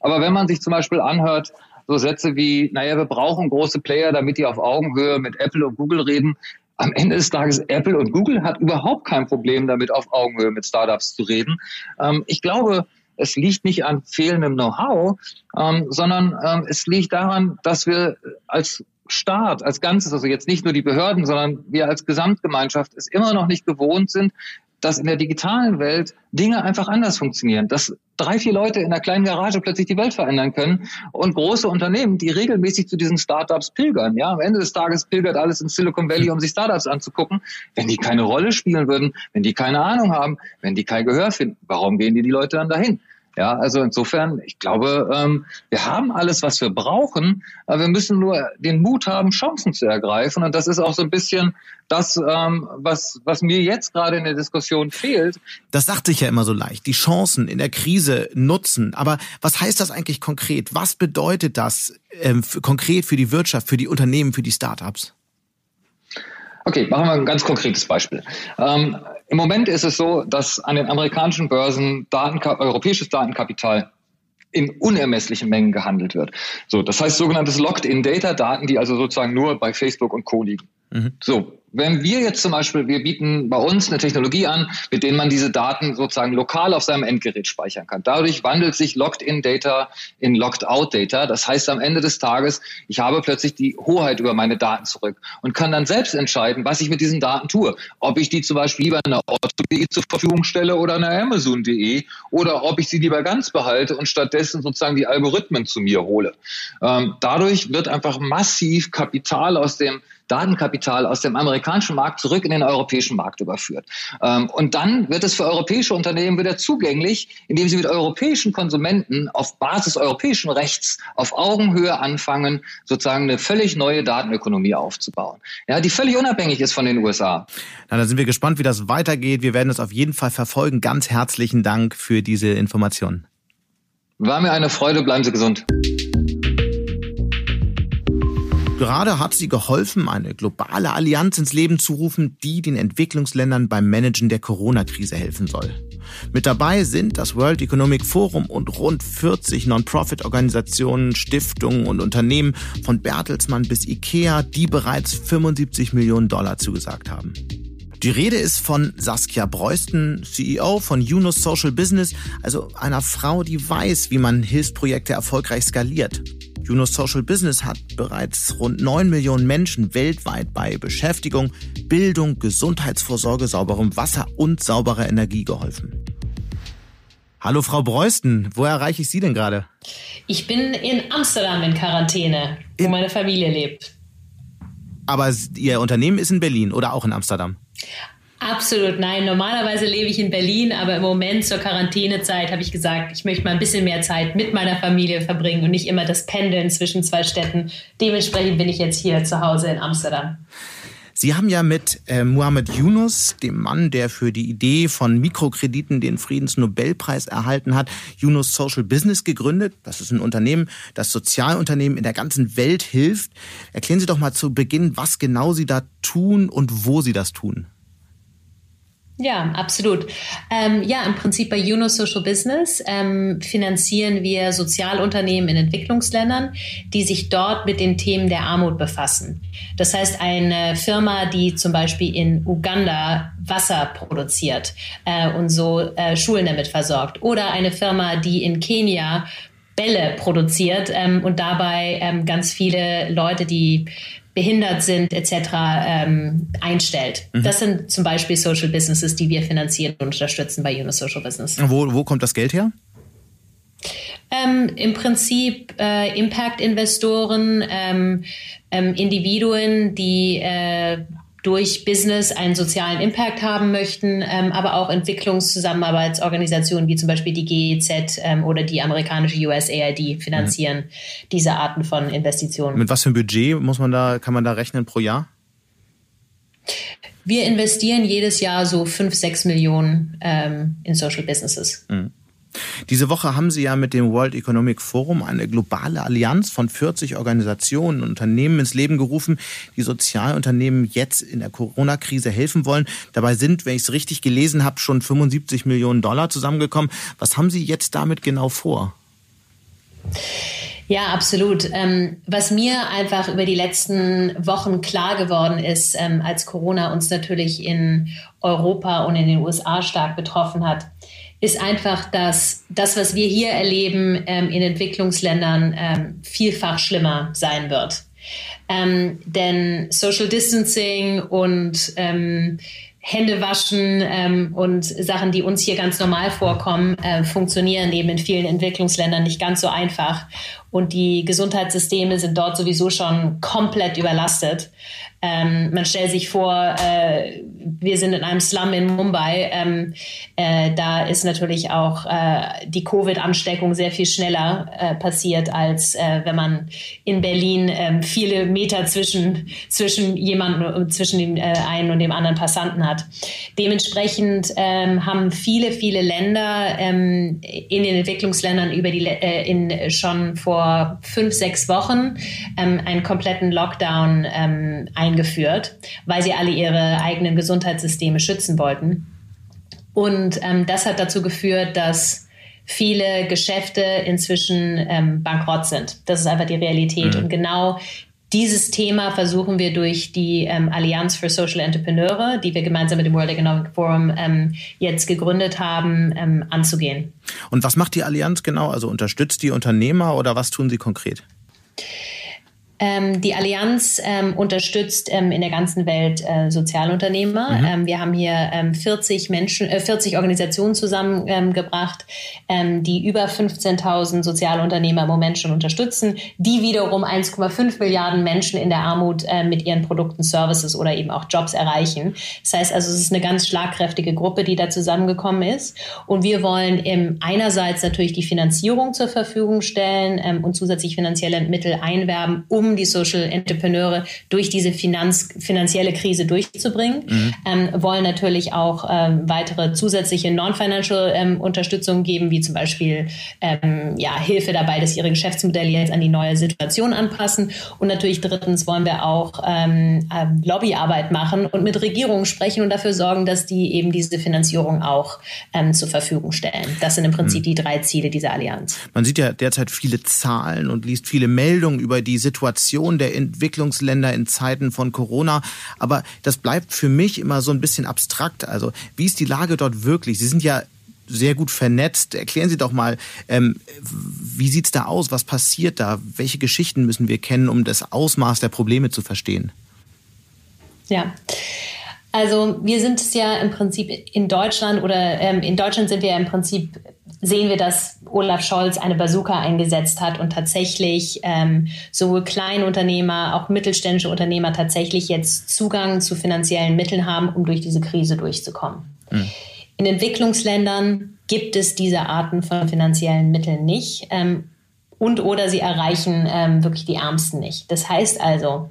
Aber wenn man sich zum Beispiel anhört, so Sätze wie, naja, wir brauchen große Player, damit die auf Augenhöhe mit Apple und Google reden. Am Ende des Tages, Apple und Google hat überhaupt kein Problem damit, auf Augenhöhe mit Startups zu reden. Ähm, ich glaube, es liegt nicht an fehlendem Know-how, ähm, sondern ähm, es liegt daran, dass wir als Staat als Ganzes, also jetzt nicht nur die Behörden, sondern wir als Gesamtgemeinschaft es immer noch nicht gewohnt sind, dass in der digitalen Welt Dinge einfach anders funktionieren, dass drei, vier Leute in einer kleinen Garage plötzlich die Welt verändern können und große Unternehmen, die regelmäßig zu diesen Startups pilgern. Ja, am Ende des Tages pilgert alles in Silicon Valley, um sich Startups anzugucken. Wenn die keine Rolle spielen würden, wenn die keine Ahnung haben, wenn die kein Gehör finden, warum gehen die die Leute dann dahin? Ja, also insofern, ich glaube, ähm, wir haben alles, was wir brauchen, aber wir müssen nur den Mut haben, Chancen zu ergreifen. Und das ist auch so ein bisschen das, ähm, was, was mir jetzt gerade in der Diskussion fehlt. Das sagt sich ja immer so leicht, die Chancen in der Krise nutzen. Aber was heißt das eigentlich konkret? Was bedeutet das ähm, konkret für die Wirtschaft, für die Unternehmen, für die Startups? Okay, machen wir ein ganz konkretes Beispiel. Ähm, Im Moment ist es so, dass an den amerikanischen Börsen Datenka europäisches Datenkapital in unermesslichen Mengen gehandelt wird. So, das heißt sogenanntes Locked-in-Data-Daten, die also sozusagen nur bei Facebook und Co. liegen. Mhm. So, wenn wir jetzt zum Beispiel, wir bieten bei uns eine Technologie an, mit denen man diese Daten sozusagen lokal auf seinem Endgerät speichern kann. Dadurch wandelt sich Locked-in-Data in Locked-out-Data. Das heißt, am Ende des Tages, ich habe plötzlich die Hoheit über meine Daten zurück und kann dann selbst entscheiden, was ich mit diesen Daten tue. Ob ich die zum Beispiel lieber einer Otto.de zur Verfügung stelle oder einer Amazon.de oder ob ich sie lieber ganz behalte und stattdessen sozusagen die Algorithmen zu mir hole. Ähm, dadurch wird einfach massiv Kapital aus dem Datenkapital aus dem amerikanischen Markt zurück in den europäischen Markt überführt. Ähm, und dann wird es für europäische Unternehmen wieder zugänglich, indem sie mit europäischen Konsumenten auf Basis europäischen Rechts auf Augenhöhe anfangen, sozusagen eine völlig neue Datenökonomie aufzubauen. Ja, die völlig unabhängig ist von den USA. Na, dann sind wir gespannt, wie das weitergeht. Wir werden es auf jeden Fall verfolgen. Ganz herzlichen Dank für diese Informationen. War mir eine Freude. Bleiben Sie gesund. Gerade hat sie geholfen, eine globale Allianz ins Leben zu rufen, die den Entwicklungsländern beim Managen der Corona-Krise helfen soll. Mit dabei sind das World Economic Forum und rund 40 Non-Profit-Organisationen, Stiftungen und Unternehmen von Bertelsmann bis Ikea, die bereits 75 Millionen Dollar zugesagt haben. Die Rede ist von Saskia Breusten, CEO von Yunus Social Business, also einer Frau, die weiß, wie man Hilfsprojekte erfolgreich skaliert. Yunus Social Business hat bereits rund 9 Millionen Menschen weltweit bei Beschäftigung, Bildung, Gesundheitsvorsorge, sauberem Wasser und sauberer Energie geholfen. Hallo Frau Breusten, wo erreiche ich Sie denn gerade? Ich bin in Amsterdam in Quarantäne, wo in meine Familie lebt. Aber Ihr Unternehmen ist in Berlin oder auch in Amsterdam? Absolut nein. Normalerweise lebe ich in Berlin, aber im Moment zur Quarantänezeit habe ich gesagt, ich möchte mal ein bisschen mehr Zeit mit meiner Familie verbringen und nicht immer das Pendeln zwischen zwei Städten. Dementsprechend bin ich jetzt hier zu Hause in Amsterdam. Sie haben ja mit äh, Muhammad Yunus, dem Mann, der für die Idee von Mikrokrediten den Friedensnobelpreis erhalten hat, Yunus Social Business gegründet. Das ist ein Unternehmen, das Sozialunternehmen in der ganzen Welt hilft. Erklären Sie doch mal zu Beginn, was genau Sie da tun und wo Sie das tun. Ja, absolut. Ähm, ja, im Prinzip bei Juno Social Business ähm, finanzieren wir Sozialunternehmen in Entwicklungsländern, die sich dort mit den Themen der Armut befassen. Das heißt, eine Firma, die zum Beispiel in Uganda Wasser produziert äh, und so äh, Schulen damit versorgt, oder eine Firma, die in Kenia Bälle produziert ähm, und dabei ähm, ganz viele Leute, die behindert sind etc. Ähm, einstellt. Mhm. Das sind zum Beispiel Social Businesses, die wir finanzieren und unterstützen bei Unis Social Business. Wo, wo kommt das Geld her? Ähm, Im Prinzip äh, Impact-Investoren, ähm, ähm, Individuen, die äh, durch Business einen sozialen Impact haben möchten, ähm, aber auch Entwicklungszusammenarbeitsorganisationen wie zum Beispiel die GEZ ähm, oder die amerikanische USAID finanzieren mhm. diese Arten von Investitionen. Mit was für einem Budget muss man da, kann man da rechnen pro Jahr? Wir investieren jedes Jahr so fünf, sechs Millionen ähm, in Social Businesses. Mhm. Diese Woche haben Sie ja mit dem World Economic Forum eine globale Allianz von 40 Organisationen und Unternehmen ins Leben gerufen, die Sozialunternehmen jetzt in der Corona-Krise helfen wollen. Dabei sind, wenn ich es richtig gelesen habe, schon 75 Millionen Dollar zusammengekommen. Was haben Sie jetzt damit genau vor? Ja, absolut. Ähm, was mir einfach über die letzten Wochen klar geworden ist, ähm, als Corona uns natürlich in Europa und in den USA stark betroffen hat, ist einfach, dass das, was wir hier erleben ähm, in Entwicklungsländern, ähm, vielfach schlimmer sein wird. Ähm, denn Social Distancing und ähm, Hände waschen ähm, und Sachen, die uns hier ganz normal vorkommen, äh, funktionieren eben in vielen Entwicklungsländern nicht ganz so einfach. Und die Gesundheitssysteme sind dort sowieso schon komplett überlastet. Ähm, man stellt sich vor, äh, wir sind in einem Slum in Mumbai. Ähm, äh, da ist natürlich auch äh, die Covid-Ansteckung sehr viel schneller äh, passiert, als äh, wenn man in Berlin ähm, viele Meter zwischen, zwischen jemandem, zwischen dem äh, einen und dem anderen Passanten hat. Dementsprechend ähm, haben viele, viele Länder ähm, in den Entwicklungsländern über die, in, schon vor fünf, sechs Wochen einen kompletten Lockdown ähm, eingeführt, weil sie alle ihre eigenen Gesundheitssysteme schützen wollten. Und ähm, das hat dazu geführt, dass viele Geschäfte inzwischen ähm, bankrott sind. Das ist einfach die Realität. Mhm. Und genau dieses Thema versuchen wir durch die ähm, Allianz für Social Entrepreneure, die wir gemeinsam mit dem World Economic Forum ähm, jetzt gegründet haben, ähm, anzugehen. Und was macht die Allianz genau? Also unterstützt die Unternehmer oder was tun sie konkret? Ähm, die Allianz ähm, unterstützt ähm, in der ganzen Welt äh, Sozialunternehmer. Mhm. Ähm, wir haben hier 40 ähm, Menschen, äh, 40 Organisationen zusammengebracht, ähm, die über 15.000 Sozialunternehmer im Moment schon unterstützen, die wiederum 1,5 Milliarden Menschen in der Armut äh, mit ihren Produkten, Services oder eben auch Jobs erreichen. Das heißt also, es ist eine ganz schlagkräftige Gruppe, die da zusammengekommen ist. Und wir wollen einerseits natürlich die Finanzierung zur Verfügung stellen und zusätzlich finanzielle Mittel einwerben, um um die Social Entrepreneure durch diese Finanz finanzielle Krise durchzubringen. Mhm. Ähm, wollen natürlich auch ähm, weitere zusätzliche Non-Financial ähm, Unterstützung geben, wie zum Beispiel ähm, ja, Hilfe dabei, dass ihre Geschäftsmodelle jetzt an die neue Situation anpassen. Und natürlich drittens wollen wir auch ähm, ähm, Lobbyarbeit machen und mit Regierungen sprechen und dafür sorgen, dass die eben diese Finanzierung auch zur Verfügung stellen. Das sind im Prinzip mhm. die drei Ziele dieser Allianz. Man sieht ja derzeit viele Zahlen und liest viele Meldungen über die Situation Situation der Entwicklungsländer in Zeiten von Corona. Aber das bleibt für mich immer so ein bisschen abstrakt. Also wie ist die Lage dort wirklich? Sie sind ja sehr gut vernetzt. Erklären Sie doch mal, ähm, wie sieht's da aus? Was passiert da? Welche Geschichten müssen wir kennen, um das Ausmaß der Probleme zu verstehen? Ja. Also wir sind es ja im Prinzip in Deutschland oder ähm, in Deutschland sind wir ja im Prinzip sehen wir, dass Olaf Scholz eine Bazooka eingesetzt hat und tatsächlich ähm, sowohl Kleinunternehmer, auch mittelständische Unternehmer tatsächlich jetzt Zugang zu finanziellen Mitteln haben, um durch diese Krise durchzukommen. Mhm. In Entwicklungsländern gibt es diese Arten von finanziellen Mitteln nicht. Ähm, und oder sie erreichen ähm, wirklich die Ärmsten nicht. Das heißt also,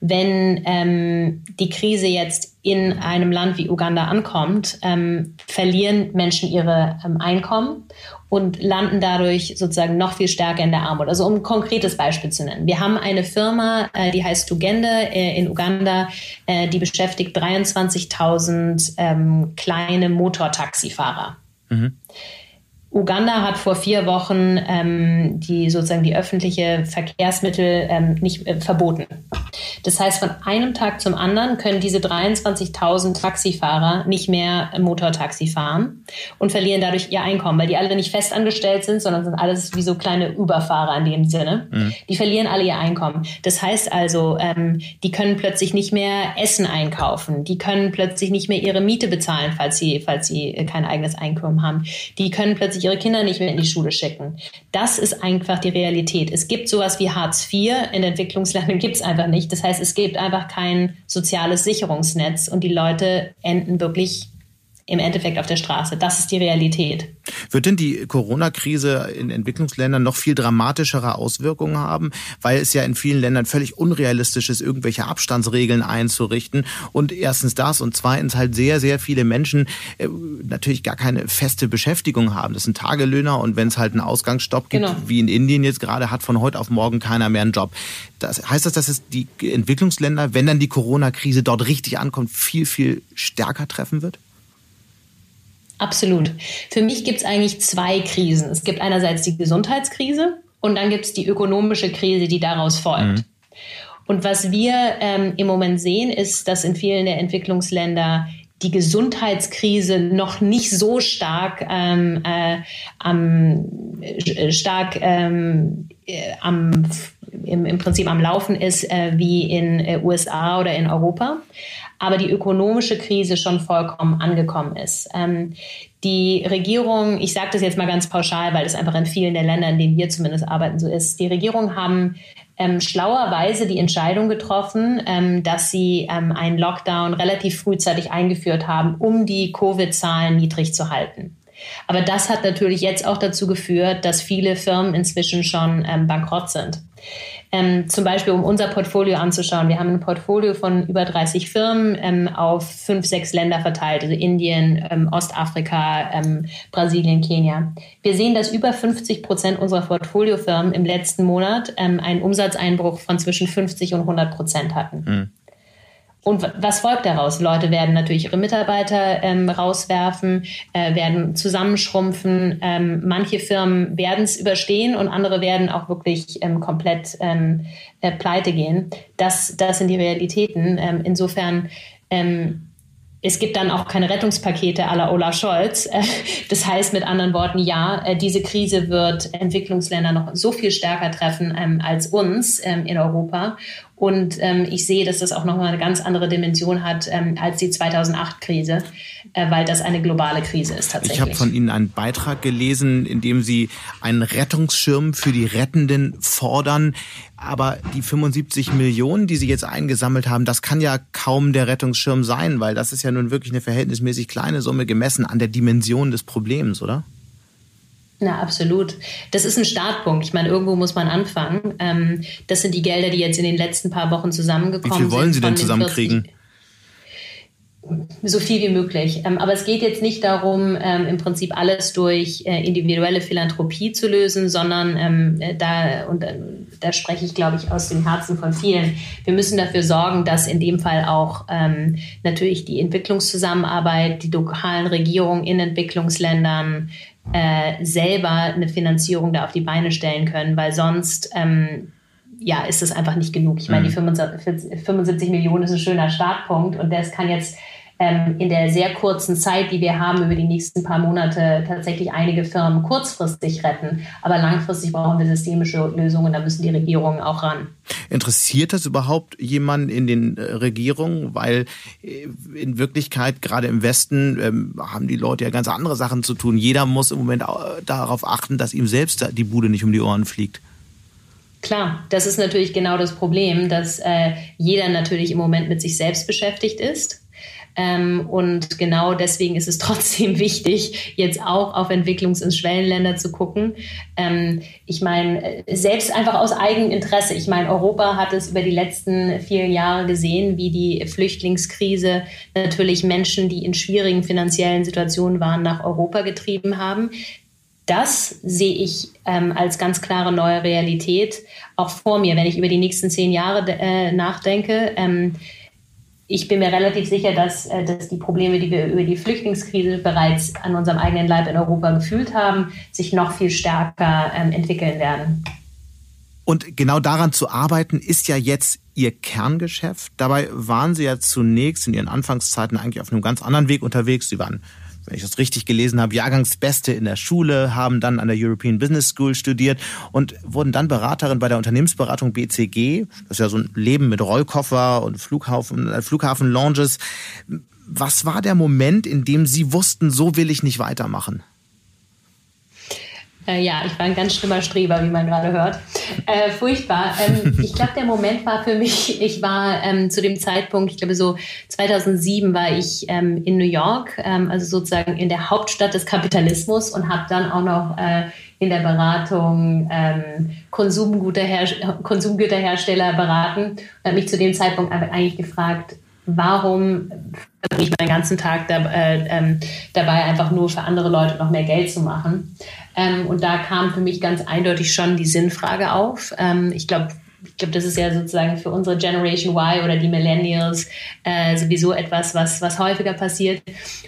wenn ähm, die Krise jetzt in einem Land wie Uganda ankommt, ähm, verlieren Menschen ihre ähm, Einkommen und landen dadurch sozusagen noch viel stärker in der Armut. Also um ein konkretes Beispiel zu nennen. Wir haben eine Firma, äh, die heißt Tugende äh, in Uganda, äh, die beschäftigt 23.000 ähm, kleine Motortaxifahrer. Mhm. Uganda hat vor vier Wochen ähm, die sozusagen die öffentliche Verkehrsmittel ähm, nicht äh, verboten. Das heißt, von einem Tag zum anderen können diese 23.000 Taxifahrer nicht mehr Motortaxi fahren und verlieren dadurch ihr Einkommen, weil die alle nicht festangestellt sind, sondern sind alles wie so kleine Überfahrer in dem Sinne. Mhm. Die verlieren alle ihr Einkommen. Das heißt also, ähm, die können plötzlich nicht mehr Essen einkaufen, die können plötzlich nicht mehr ihre Miete bezahlen, falls sie falls sie kein eigenes Einkommen haben. Die können plötzlich ihre Kinder nicht mehr in die Schule schicken. Das ist einfach die Realität. Es gibt sowas wie Hartz IV, in Entwicklungsländern gibt es einfach nicht. Das heißt, es gibt einfach kein soziales Sicherungsnetz und die Leute enden wirklich im Endeffekt auf der Straße. Das ist die Realität. Wird denn die Corona-Krise in Entwicklungsländern noch viel dramatischere Auswirkungen haben, weil es ja in vielen Ländern völlig unrealistisch ist, irgendwelche Abstandsregeln einzurichten und erstens das und zweitens halt sehr, sehr viele Menschen äh, natürlich gar keine feste Beschäftigung haben. Das sind Tagelöhner und wenn es halt einen Ausgangsstopp gibt, genau. wie in Indien jetzt gerade, hat von heute auf morgen keiner mehr einen Job. Das heißt das, dass es die Entwicklungsländer, wenn dann die Corona-Krise dort richtig ankommt, viel, viel stärker treffen wird? Absolut. Für mich gibt es eigentlich zwei Krisen. Es gibt einerseits die Gesundheitskrise und dann gibt es die ökonomische Krise, die daraus folgt. Mhm. Und was wir ähm, im Moment sehen, ist, dass in vielen der Entwicklungsländer die Gesundheitskrise noch nicht so stark ähm, äh, am äh, stark ähm, äh, am im, im Prinzip am Laufen ist äh, wie in äh, USA oder in Europa aber die ökonomische Krise schon vollkommen angekommen ist. Ähm, die Regierung, ich sage das jetzt mal ganz pauschal, weil es einfach in vielen der Länder, in denen wir zumindest arbeiten, so ist, die Regierungen haben ähm, schlauerweise die Entscheidung getroffen, ähm, dass sie ähm, einen Lockdown relativ frühzeitig eingeführt haben, um die Covid-Zahlen niedrig zu halten. Aber das hat natürlich jetzt auch dazu geführt, dass viele Firmen inzwischen schon ähm, bankrott sind. Ähm, zum Beispiel, um unser Portfolio anzuschauen. Wir haben ein Portfolio von über 30 Firmen ähm, auf fünf, sechs Länder verteilt, also Indien, ähm, Ostafrika, ähm, Brasilien, Kenia. Wir sehen, dass über 50 Prozent unserer Portfoliofirmen im letzten Monat ähm, einen Umsatzeinbruch von zwischen 50 und 100 Prozent hatten. Mhm. Und was folgt daraus? Leute werden natürlich ihre Mitarbeiter ähm, rauswerfen, äh, werden zusammenschrumpfen. Ähm, manche Firmen werden es überstehen und andere werden auch wirklich ähm, komplett ähm, äh, pleite gehen. Das, das sind die Realitäten. Ähm, insofern ähm, es gibt dann auch keine Rettungspakete la Olaf Scholz. Äh, das heißt mit anderen Worten, ja, äh, diese Krise wird Entwicklungsländer noch so viel stärker treffen ähm, als uns ähm, in Europa. Und ähm, ich sehe, dass das auch nochmal eine ganz andere Dimension hat ähm, als die 2008-Krise, äh, weil das eine globale Krise ist tatsächlich. Ich habe von Ihnen einen Beitrag gelesen, in dem Sie einen Rettungsschirm für die Rettenden fordern. Aber die 75 Millionen, die Sie jetzt eingesammelt haben, das kann ja kaum der Rettungsschirm sein, weil das ist ja nun wirklich eine verhältnismäßig kleine Summe gemessen an der Dimension des Problems, oder? Na, absolut. Das ist ein Startpunkt. Ich meine, irgendwo muss man anfangen. Ähm, das sind die Gelder, die jetzt in den letzten paar Wochen zusammengekommen sind. Wie viel wollen Sie denn zusammenkriegen? so viel wie möglich. Ähm, aber es geht jetzt nicht darum, ähm, im Prinzip alles durch äh, individuelle Philanthropie zu lösen, sondern ähm, äh, da, und äh, da spreche ich, glaube ich, aus dem Herzen von vielen, wir müssen dafür sorgen, dass in dem Fall auch natürlich die Entwicklungszusammenarbeit, die lokalen Regierungen in Entwicklungsländern, äh, selber eine Finanzierung da auf die Beine stellen können, weil sonst ähm, ja, ist es einfach nicht genug. Ich meine, die 75, 75 Millionen ist ein schöner Startpunkt und das kann jetzt ähm, in der sehr kurzen Zeit, die wir haben, über die nächsten paar Monate tatsächlich einige Firmen kurzfristig retten. Aber langfristig brauchen wir systemische Lösungen, da müssen die Regierungen auch ran. Interessiert das überhaupt jemanden in den äh, Regierungen? Weil äh, in Wirklichkeit, gerade im Westen, ähm, haben die Leute ja ganz andere Sachen zu tun. Jeder muss im Moment darauf achten, dass ihm selbst die Bude nicht um die Ohren fliegt. Klar, das ist natürlich genau das Problem, dass äh, jeder natürlich im Moment mit sich selbst beschäftigt ist ähm, und genau deswegen ist es trotzdem wichtig, jetzt auch auf Entwicklungs- und Schwellenländer zu gucken. Ähm, ich meine, selbst einfach aus eigenem Interesse. Ich meine, Europa hat es über die letzten vielen Jahre gesehen, wie die Flüchtlingskrise natürlich Menschen, die in schwierigen finanziellen Situationen waren, nach Europa getrieben haben. Das sehe ich ähm, als ganz klare neue Realität auch vor mir, wenn ich über die nächsten zehn Jahre äh, nachdenke. Ähm, ich bin mir relativ sicher, dass, äh, dass die Probleme, die wir über die Flüchtlingskrise bereits an unserem eigenen Leib in Europa gefühlt haben, sich noch viel stärker ähm, entwickeln werden. Und genau daran zu arbeiten, ist ja jetzt Ihr Kerngeschäft. Dabei waren Sie ja zunächst in Ihren Anfangszeiten eigentlich auf einem ganz anderen Weg unterwegs. Sie waren wenn ich das richtig gelesen habe, Jahrgangsbeste in der Schule, haben dann an der European Business School studiert und wurden dann Beraterin bei der Unternehmensberatung BCG. Das ist ja so ein Leben mit Rollkoffer und Flughafen, äh, Flughafen-Lounges. Was war der Moment, in dem Sie wussten, so will ich nicht weitermachen? Äh, ja, ich war ein ganz schlimmer Streber, wie man gerade hört. Äh, furchtbar. Ähm, ich glaube, der Moment war für mich, ich war ähm, zu dem Zeitpunkt, ich glaube so 2007 war ich ähm, in New York, ähm, also sozusagen in der Hauptstadt des Kapitalismus und habe dann auch noch äh, in der Beratung ähm, Konsumgüterhersteller beraten und habe mich zu dem Zeitpunkt eigentlich gefragt, warum verbringe ich meinen ganzen Tag da, äh, ähm, dabei, einfach nur für andere Leute noch mehr Geld zu machen. Ähm, und da kam für mich ganz eindeutig schon die Sinnfrage auf. Ähm, ich glaube, ich glaube, das ist ja sozusagen für unsere Generation Y oder die Millennials äh, sowieso etwas, was, was häufiger passiert.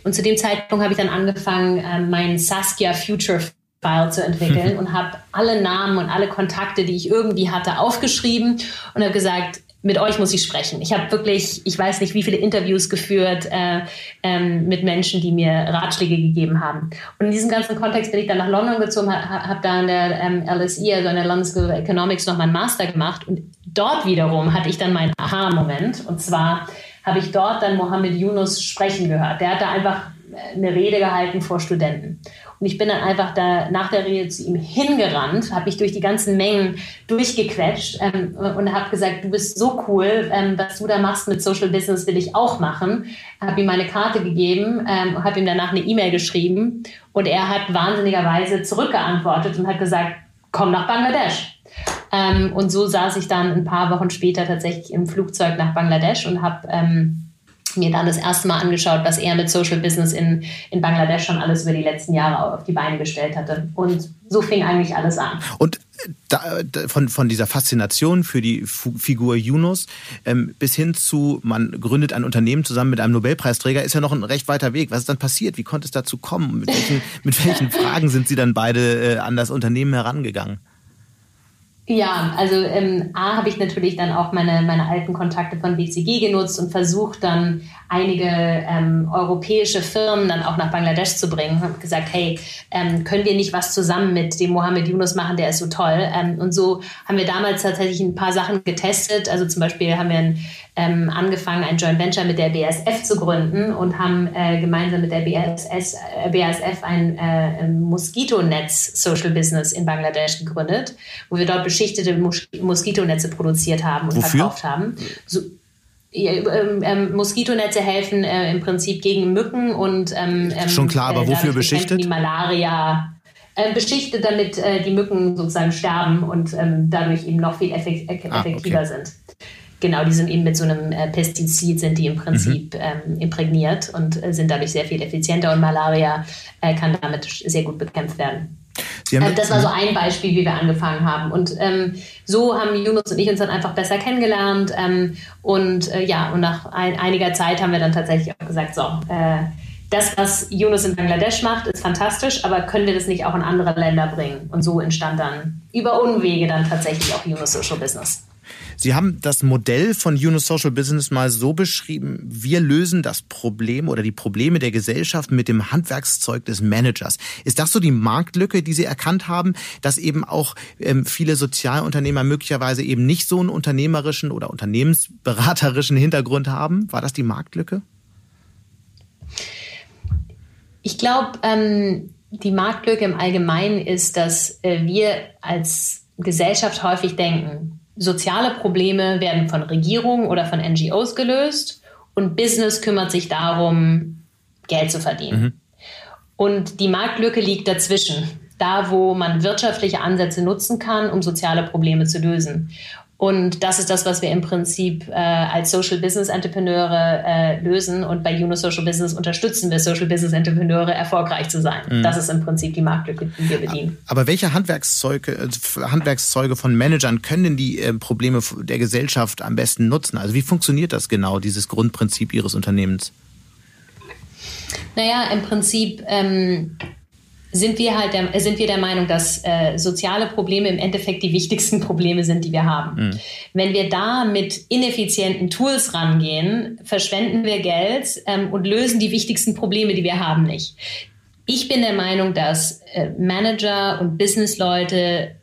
Und zu dem Zeitpunkt habe ich dann angefangen, äh, meinen Saskia Future File zu entwickeln und habe alle Namen und alle Kontakte, die ich irgendwie hatte, aufgeschrieben und habe gesagt, mit euch muss ich sprechen. Ich habe wirklich, ich weiß nicht, wie viele Interviews geführt äh, ähm, mit Menschen, die mir Ratschläge gegeben haben. Und in diesem ganzen Kontext bin ich dann nach London gezogen, habe hab da an der ähm, LSE, also an der London School of Economics, noch meinen Master gemacht. Und dort wiederum hatte ich dann meinen Aha-Moment. Und zwar habe ich dort dann Mohammed Yunus sprechen gehört. Der hat da einfach eine Rede gehalten vor Studenten. Und ich bin dann einfach da nach der Rede zu ihm hingerannt, habe mich durch die ganzen Mengen durchgequetscht ähm, und habe gesagt, du bist so cool, ähm, was du da machst mit Social Business will ich auch machen. Habe ihm meine Karte gegeben, ähm, habe ihm danach eine E-Mail geschrieben und er hat wahnsinnigerweise zurückgeantwortet und hat gesagt, komm nach Bangladesch. Ähm, und so saß ich dann ein paar Wochen später tatsächlich im Flugzeug nach Bangladesch und habe ähm, mir dann das erste Mal angeschaut, was er mit Social Business in, in Bangladesch schon alles über die letzten Jahre auf die Beine gestellt hatte. Und so fing eigentlich alles an. Und da, von, von dieser Faszination für die Figur Yunus ähm, bis hin zu, man gründet ein Unternehmen zusammen mit einem Nobelpreisträger, ist ja noch ein recht weiter Weg. Was ist dann passiert? Wie konnte es dazu kommen? Mit welchen, mit welchen Fragen sind Sie dann beide äh, an das Unternehmen herangegangen? Ja, also ähm, A habe ich natürlich dann auch meine, meine alten Kontakte von BCG genutzt und versucht dann einige ähm, europäische Firmen dann auch nach Bangladesch zu bringen. Habe gesagt, hey, ähm, können wir nicht was zusammen mit dem Mohammed Yunus machen, der ist so toll. Ähm, und so haben wir damals tatsächlich ein paar Sachen getestet. Also zum Beispiel haben wir ein ähm, angefangen, ein Joint Venture mit der BASF zu gründen und haben äh, gemeinsam mit der BASF, äh, BASF ein äh, Moskitonetz Social Business in Bangladesch gegründet, wo wir dort beschichtete Mos Moskitonetze produziert haben und Wofür? verkauft haben. So, ähm, ähm, Moskitonetze helfen äh, im Prinzip gegen Mücken und ähm, ähm schon klar, aber äh, wofür beschichtet? Die Malaria äh, beschichtet, damit äh, die Mücken sozusagen sterben und ähm, dadurch eben noch viel effekt effektiver ah, okay. sind. Genau, die sind eben mit so einem äh, Pestizid, sind die im Prinzip mhm. ähm, imprägniert und äh, sind dadurch sehr viel effizienter und Malaria kann damit sehr gut bekämpft werden. Äh, das war so ein Beispiel, wie wir angefangen haben. Und ähm, so haben Yunus und ich uns dann einfach besser kennengelernt. Ähm, und äh, ja, und nach ein, einiger Zeit haben wir dann tatsächlich auch gesagt, so, äh, das, was Yunus in Bangladesch macht, ist fantastisch, aber können wir das nicht auch in andere Länder bringen? Und so entstand dann über Unwege dann tatsächlich auch Yunus Social Business. Sie haben das Modell von Uno Social Business mal so beschrieben, wir lösen das Problem oder die Probleme der Gesellschaft mit dem Handwerkszeug des Managers. Ist das so die Marktlücke, die Sie erkannt haben, dass eben auch ähm, viele Sozialunternehmer möglicherweise eben nicht so einen unternehmerischen oder unternehmensberaterischen Hintergrund haben? War das die Marktlücke? Ich glaube, ähm, die Marktlücke im Allgemeinen ist, dass äh, wir als Gesellschaft häufig denken, soziale Probleme werden von Regierungen oder von NGOs gelöst und Business kümmert sich darum, Geld zu verdienen. Mhm. Und die Marktlücke liegt dazwischen, da wo man wirtschaftliche Ansätze nutzen kann, um soziale Probleme zu lösen. Und das ist das, was wir im Prinzip äh, als Social Business Entrepreneure äh, lösen. Und bei Juno Social Business unterstützen wir Social Business Entrepreneure, erfolgreich zu sein. Mhm. Das ist im Prinzip die Marktlücke, die wir bedienen. Aber welche Handwerkszeuge, äh, Handwerkszeuge von Managern können denn die äh, Probleme der Gesellschaft am besten nutzen? Also wie funktioniert das genau, dieses Grundprinzip Ihres Unternehmens? Naja, im Prinzip ähm, sind wir halt der, sind wir der Meinung, dass äh, soziale Probleme im Endeffekt die wichtigsten Probleme sind, die wir haben. Mhm. Wenn wir da mit ineffizienten Tools rangehen, verschwenden wir Geld ähm, und lösen die wichtigsten Probleme, die wir haben, nicht. Ich bin der Meinung, dass äh, Manager und Businessleute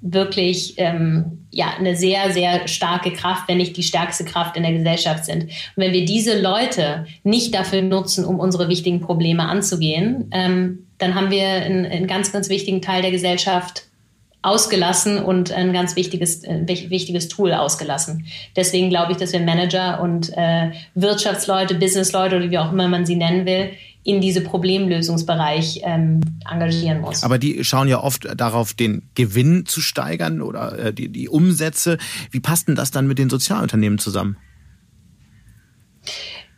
wirklich ähm, ja eine sehr sehr starke Kraft, wenn nicht die stärkste Kraft in der Gesellschaft sind. Und wenn wir diese Leute nicht dafür nutzen, um unsere wichtigen Probleme anzugehen, ähm, dann haben wir einen, einen ganz, ganz wichtigen Teil der Gesellschaft ausgelassen und ein ganz wichtiges, äh, wichtiges Tool ausgelassen. Deswegen glaube ich, dass wir Manager und äh, Wirtschaftsleute, Businessleute oder wie auch immer man sie nennen will, in diese Problemlösungsbereich ähm, engagieren muss. Aber die schauen ja oft darauf, den Gewinn zu steigern oder äh, die, die Umsätze. Wie passt denn das dann mit den Sozialunternehmen zusammen?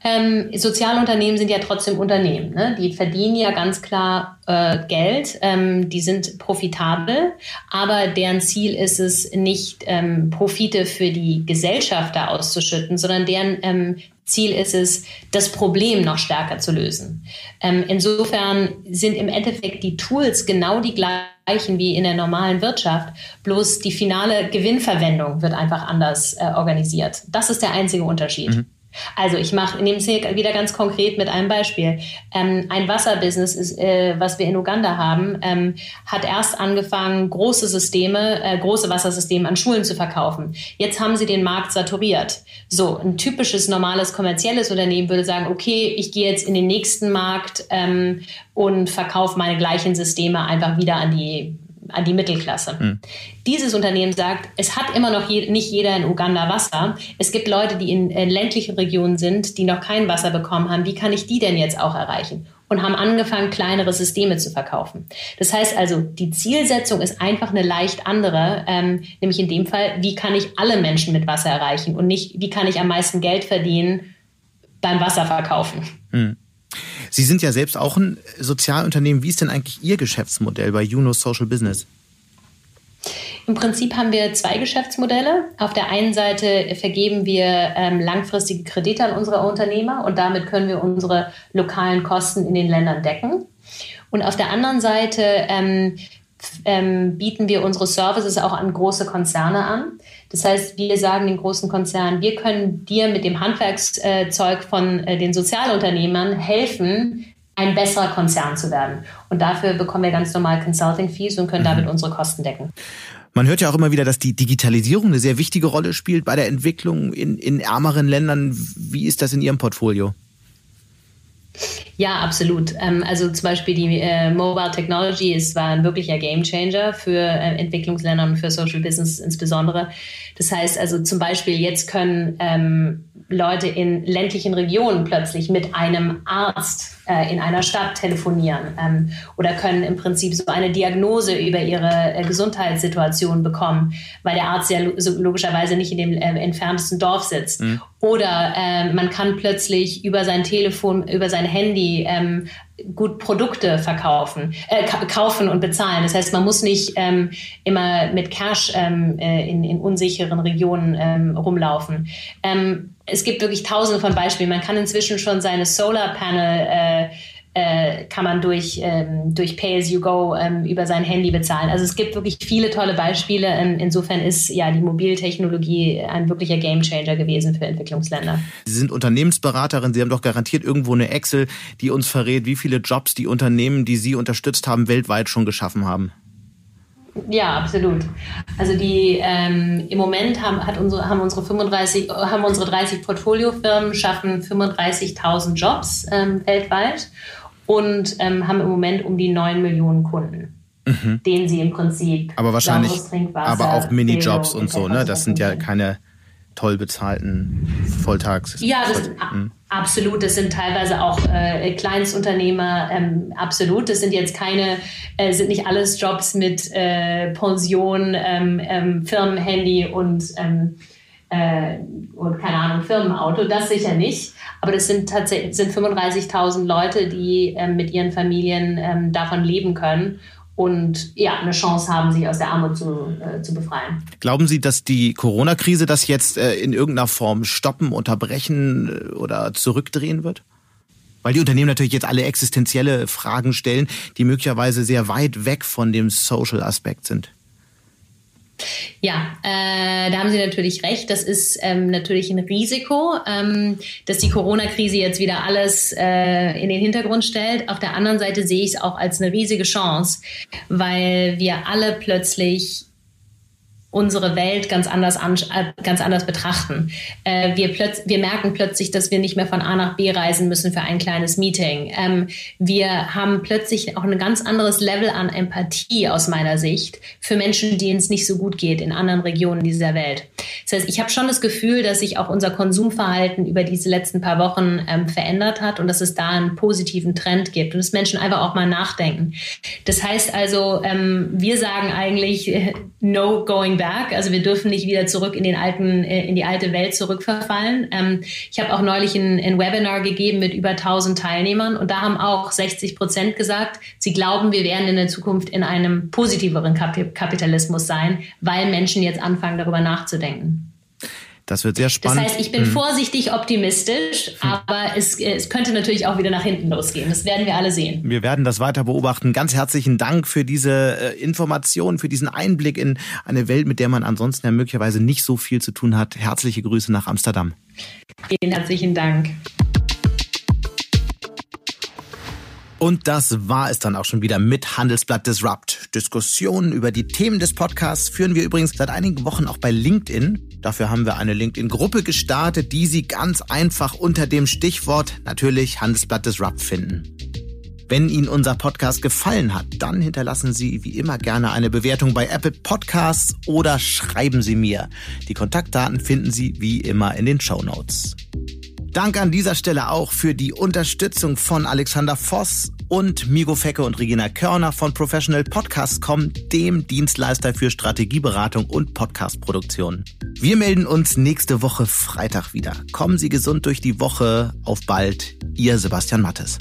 Ähm, Sozialunternehmen sind ja trotzdem Unternehmen. Ne? Die verdienen ja ganz klar äh, Geld, ähm, die sind profitabel, aber deren Ziel ist es nicht, ähm, Profite für die Gesellschafter auszuschütten, sondern deren ähm, Ziel ist es, das Problem noch stärker zu lösen. Ähm, insofern sind im Endeffekt die Tools genau die gleichen wie in der normalen Wirtschaft, bloß die finale Gewinnverwendung wird einfach anders äh, organisiert. Das ist der einzige Unterschied. Mhm. Also ich mache, nehme es hier wieder ganz konkret mit einem Beispiel. Ähm, ein Wasserbusiness, ist, äh, was wir in Uganda haben, ähm, hat erst angefangen, große Systeme, äh, große Wassersysteme an Schulen zu verkaufen. Jetzt haben sie den Markt saturiert. So, ein typisches normales kommerzielles Unternehmen würde sagen, okay, ich gehe jetzt in den nächsten Markt ähm, und verkaufe meine gleichen Systeme einfach wieder an die an die Mittelklasse. Mhm. Dieses Unternehmen sagt, es hat immer noch je, nicht jeder in Uganda Wasser. Es gibt Leute, die in, in ländlichen Regionen sind, die noch kein Wasser bekommen haben. Wie kann ich die denn jetzt auch erreichen? Und haben angefangen, kleinere Systeme zu verkaufen. Das heißt also, die Zielsetzung ist einfach eine leicht andere, ähm, nämlich in dem Fall, wie kann ich alle Menschen mit Wasser erreichen und nicht, wie kann ich am meisten Geld verdienen beim Wasserverkaufen. Mhm. Sie sind ja selbst auch ein Sozialunternehmen. Wie ist denn eigentlich Ihr Geschäftsmodell bei Juno Social Business? Im Prinzip haben wir zwei Geschäftsmodelle. Auf der einen Seite vergeben wir ähm, langfristige Kredite an unsere Unternehmer und damit können wir unsere lokalen Kosten in den Ländern decken. Und auf der anderen Seite ähm, ähm, bieten wir unsere Services auch an große Konzerne an. Das heißt, wir sagen den großen Konzernen, wir können dir mit dem Handwerkszeug von äh, den Sozialunternehmern helfen, ein besserer Konzern zu werden. Und dafür bekommen wir ganz normal Consulting-Fees und können mhm. damit unsere Kosten decken. Man hört ja auch immer wieder, dass die Digitalisierung eine sehr wichtige Rolle spielt bei der Entwicklung in, in ärmeren Ländern. Wie ist das in Ihrem Portfolio? Ja, absolut. Ähm, also zum Beispiel die äh, Mobile Technology war ein wirklicher Gamechanger für äh, Entwicklungsländer und für Social Business insbesondere. Das heißt also zum Beispiel jetzt können ähm, Leute in ländlichen Regionen plötzlich mit einem Arzt äh, in einer Stadt telefonieren ähm, oder können im Prinzip so eine Diagnose über ihre äh, Gesundheitssituation bekommen, weil der Arzt ja lo logischerweise nicht in dem äh, entferntesten Dorf sitzt. Mhm. Oder äh, man kann plötzlich über sein Telefon, über sein Handy ähm, gut Produkte verkaufen, äh, kaufen und bezahlen. Das heißt, man muss nicht ähm, immer mit Cash ähm, äh, in, in unsicheren Regionen ähm, rumlaufen. Ähm, es gibt wirklich tausende von Beispielen. Man kann inzwischen schon seine Solar Panel äh, äh, kann man durch, ähm, durch Pay-as-you-go ähm, über sein Handy bezahlen. Also es gibt wirklich viele tolle Beispiele. Ähm, insofern ist ja die Mobiltechnologie ein wirklicher Gamechanger gewesen für Entwicklungsländer. Sie sind Unternehmensberaterin. Sie haben doch garantiert irgendwo eine Excel, die uns verrät, wie viele Jobs die Unternehmen, die Sie unterstützt haben, weltweit schon geschaffen haben. Ja, absolut. Also die ähm, im Moment haben, hat unsere, haben unsere 35, haben unsere 30 Portfoliofirmen schaffen 35.000 Jobs ähm, weltweit und ähm, haben im Moment um die 9 Millionen Kunden. Mhm. denen sie im Prinzip aber wahrscheinlich aber auch Minijobs und so ne das sind ja keine toll bezahlten Volltags ja das, mhm. absolut das sind teilweise auch äh, Kleinstunternehmer ähm, absolut das sind jetzt keine äh, sind nicht alles Jobs mit äh, Pension ähm, ähm, Firmenhandy und ähm, äh, und keine Ahnung Firmenauto das sicher nicht aber das sind tatsächlich sind 35.000 Leute, die ähm, mit ihren Familien ähm, davon leben können und ja, eine Chance haben, sich aus der Armut zu, äh, zu befreien. Glauben Sie, dass die Corona-Krise das jetzt äh, in irgendeiner Form stoppen, unterbrechen äh, oder zurückdrehen wird? Weil die Unternehmen natürlich jetzt alle existenzielle Fragen stellen, die möglicherweise sehr weit weg von dem Social-Aspekt sind. Ja, äh, da haben Sie natürlich recht. Das ist ähm, natürlich ein Risiko, ähm, dass die Corona-Krise jetzt wieder alles äh, in den Hintergrund stellt. Auf der anderen Seite sehe ich es auch als eine riesige Chance, weil wir alle plötzlich unsere Welt ganz anders, an, äh, ganz anders betrachten. Äh, wir, plötz wir merken plötzlich, dass wir nicht mehr von A nach B reisen müssen für ein kleines Meeting. Ähm, wir haben plötzlich auch ein ganz anderes Level an Empathie aus meiner Sicht für Menschen, denen es nicht so gut geht in anderen Regionen dieser Welt. Das heißt, ich habe schon das Gefühl, dass sich auch unser Konsumverhalten über diese letzten paar Wochen ähm, verändert hat und dass es da einen positiven Trend gibt und dass Menschen einfach auch mal nachdenken. Das heißt also, ähm, wir sagen eigentlich, no going back. Also wir dürfen nicht wieder zurück in den alten, äh, in die alte Welt zurückverfallen. Ähm, ich habe auch neulich ein, ein, Webinar gegeben mit über 1000 Teilnehmern und da haben auch 60 Prozent gesagt, sie glauben, wir werden in der Zukunft in einem positiveren Kapitalismus sein, weil Menschen jetzt anfangen, darüber nachzudenken. Das wird sehr spannend. Das heißt, ich bin mhm. vorsichtig optimistisch, aber es, es könnte natürlich auch wieder nach hinten losgehen. Das werden wir alle sehen. Wir werden das weiter beobachten. Ganz herzlichen Dank für diese äh, Information, für diesen Einblick in eine Welt, mit der man ansonsten ja möglicherweise nicht so viel zu tun hat. Herzliche Grüße nach Amsterdam. Vielen herzlichen Dank. Und das war es dann auch schon wieder mit Handelsblatt Disrupt. Diskussionen über die Themen des Podcasts führen wir übrigens seit einigen Wochen auch bei LinkedIn. Dafür haben wir eine LinkedIn-Gruppe gestartet, die Sie ganz einfach unter dem Stichwort natürlich Handelsblatt Disrupt finden. Wenn Ihnen unser Podcast gefallen hat, dann hinterlassen Sie wie immer gerne eine Bewertung bei Apple Podcasts oder schreiben Sie mir. Die Kontaktdaten finden Sie wie immer in den Show Notes. Dank an dieser Stelle auch für die Unterstützung von Alexander Voss und Migo Fecke und Regina Körner von Professional Podcast.com, dem Dienstleister für Strategieberatung und Podcastproduktion. Wir melden uns nächste Woche Freitag wieder. Kommen Sie gesund durch die Woche. Auf bald, Ihr Sebastian Mattes.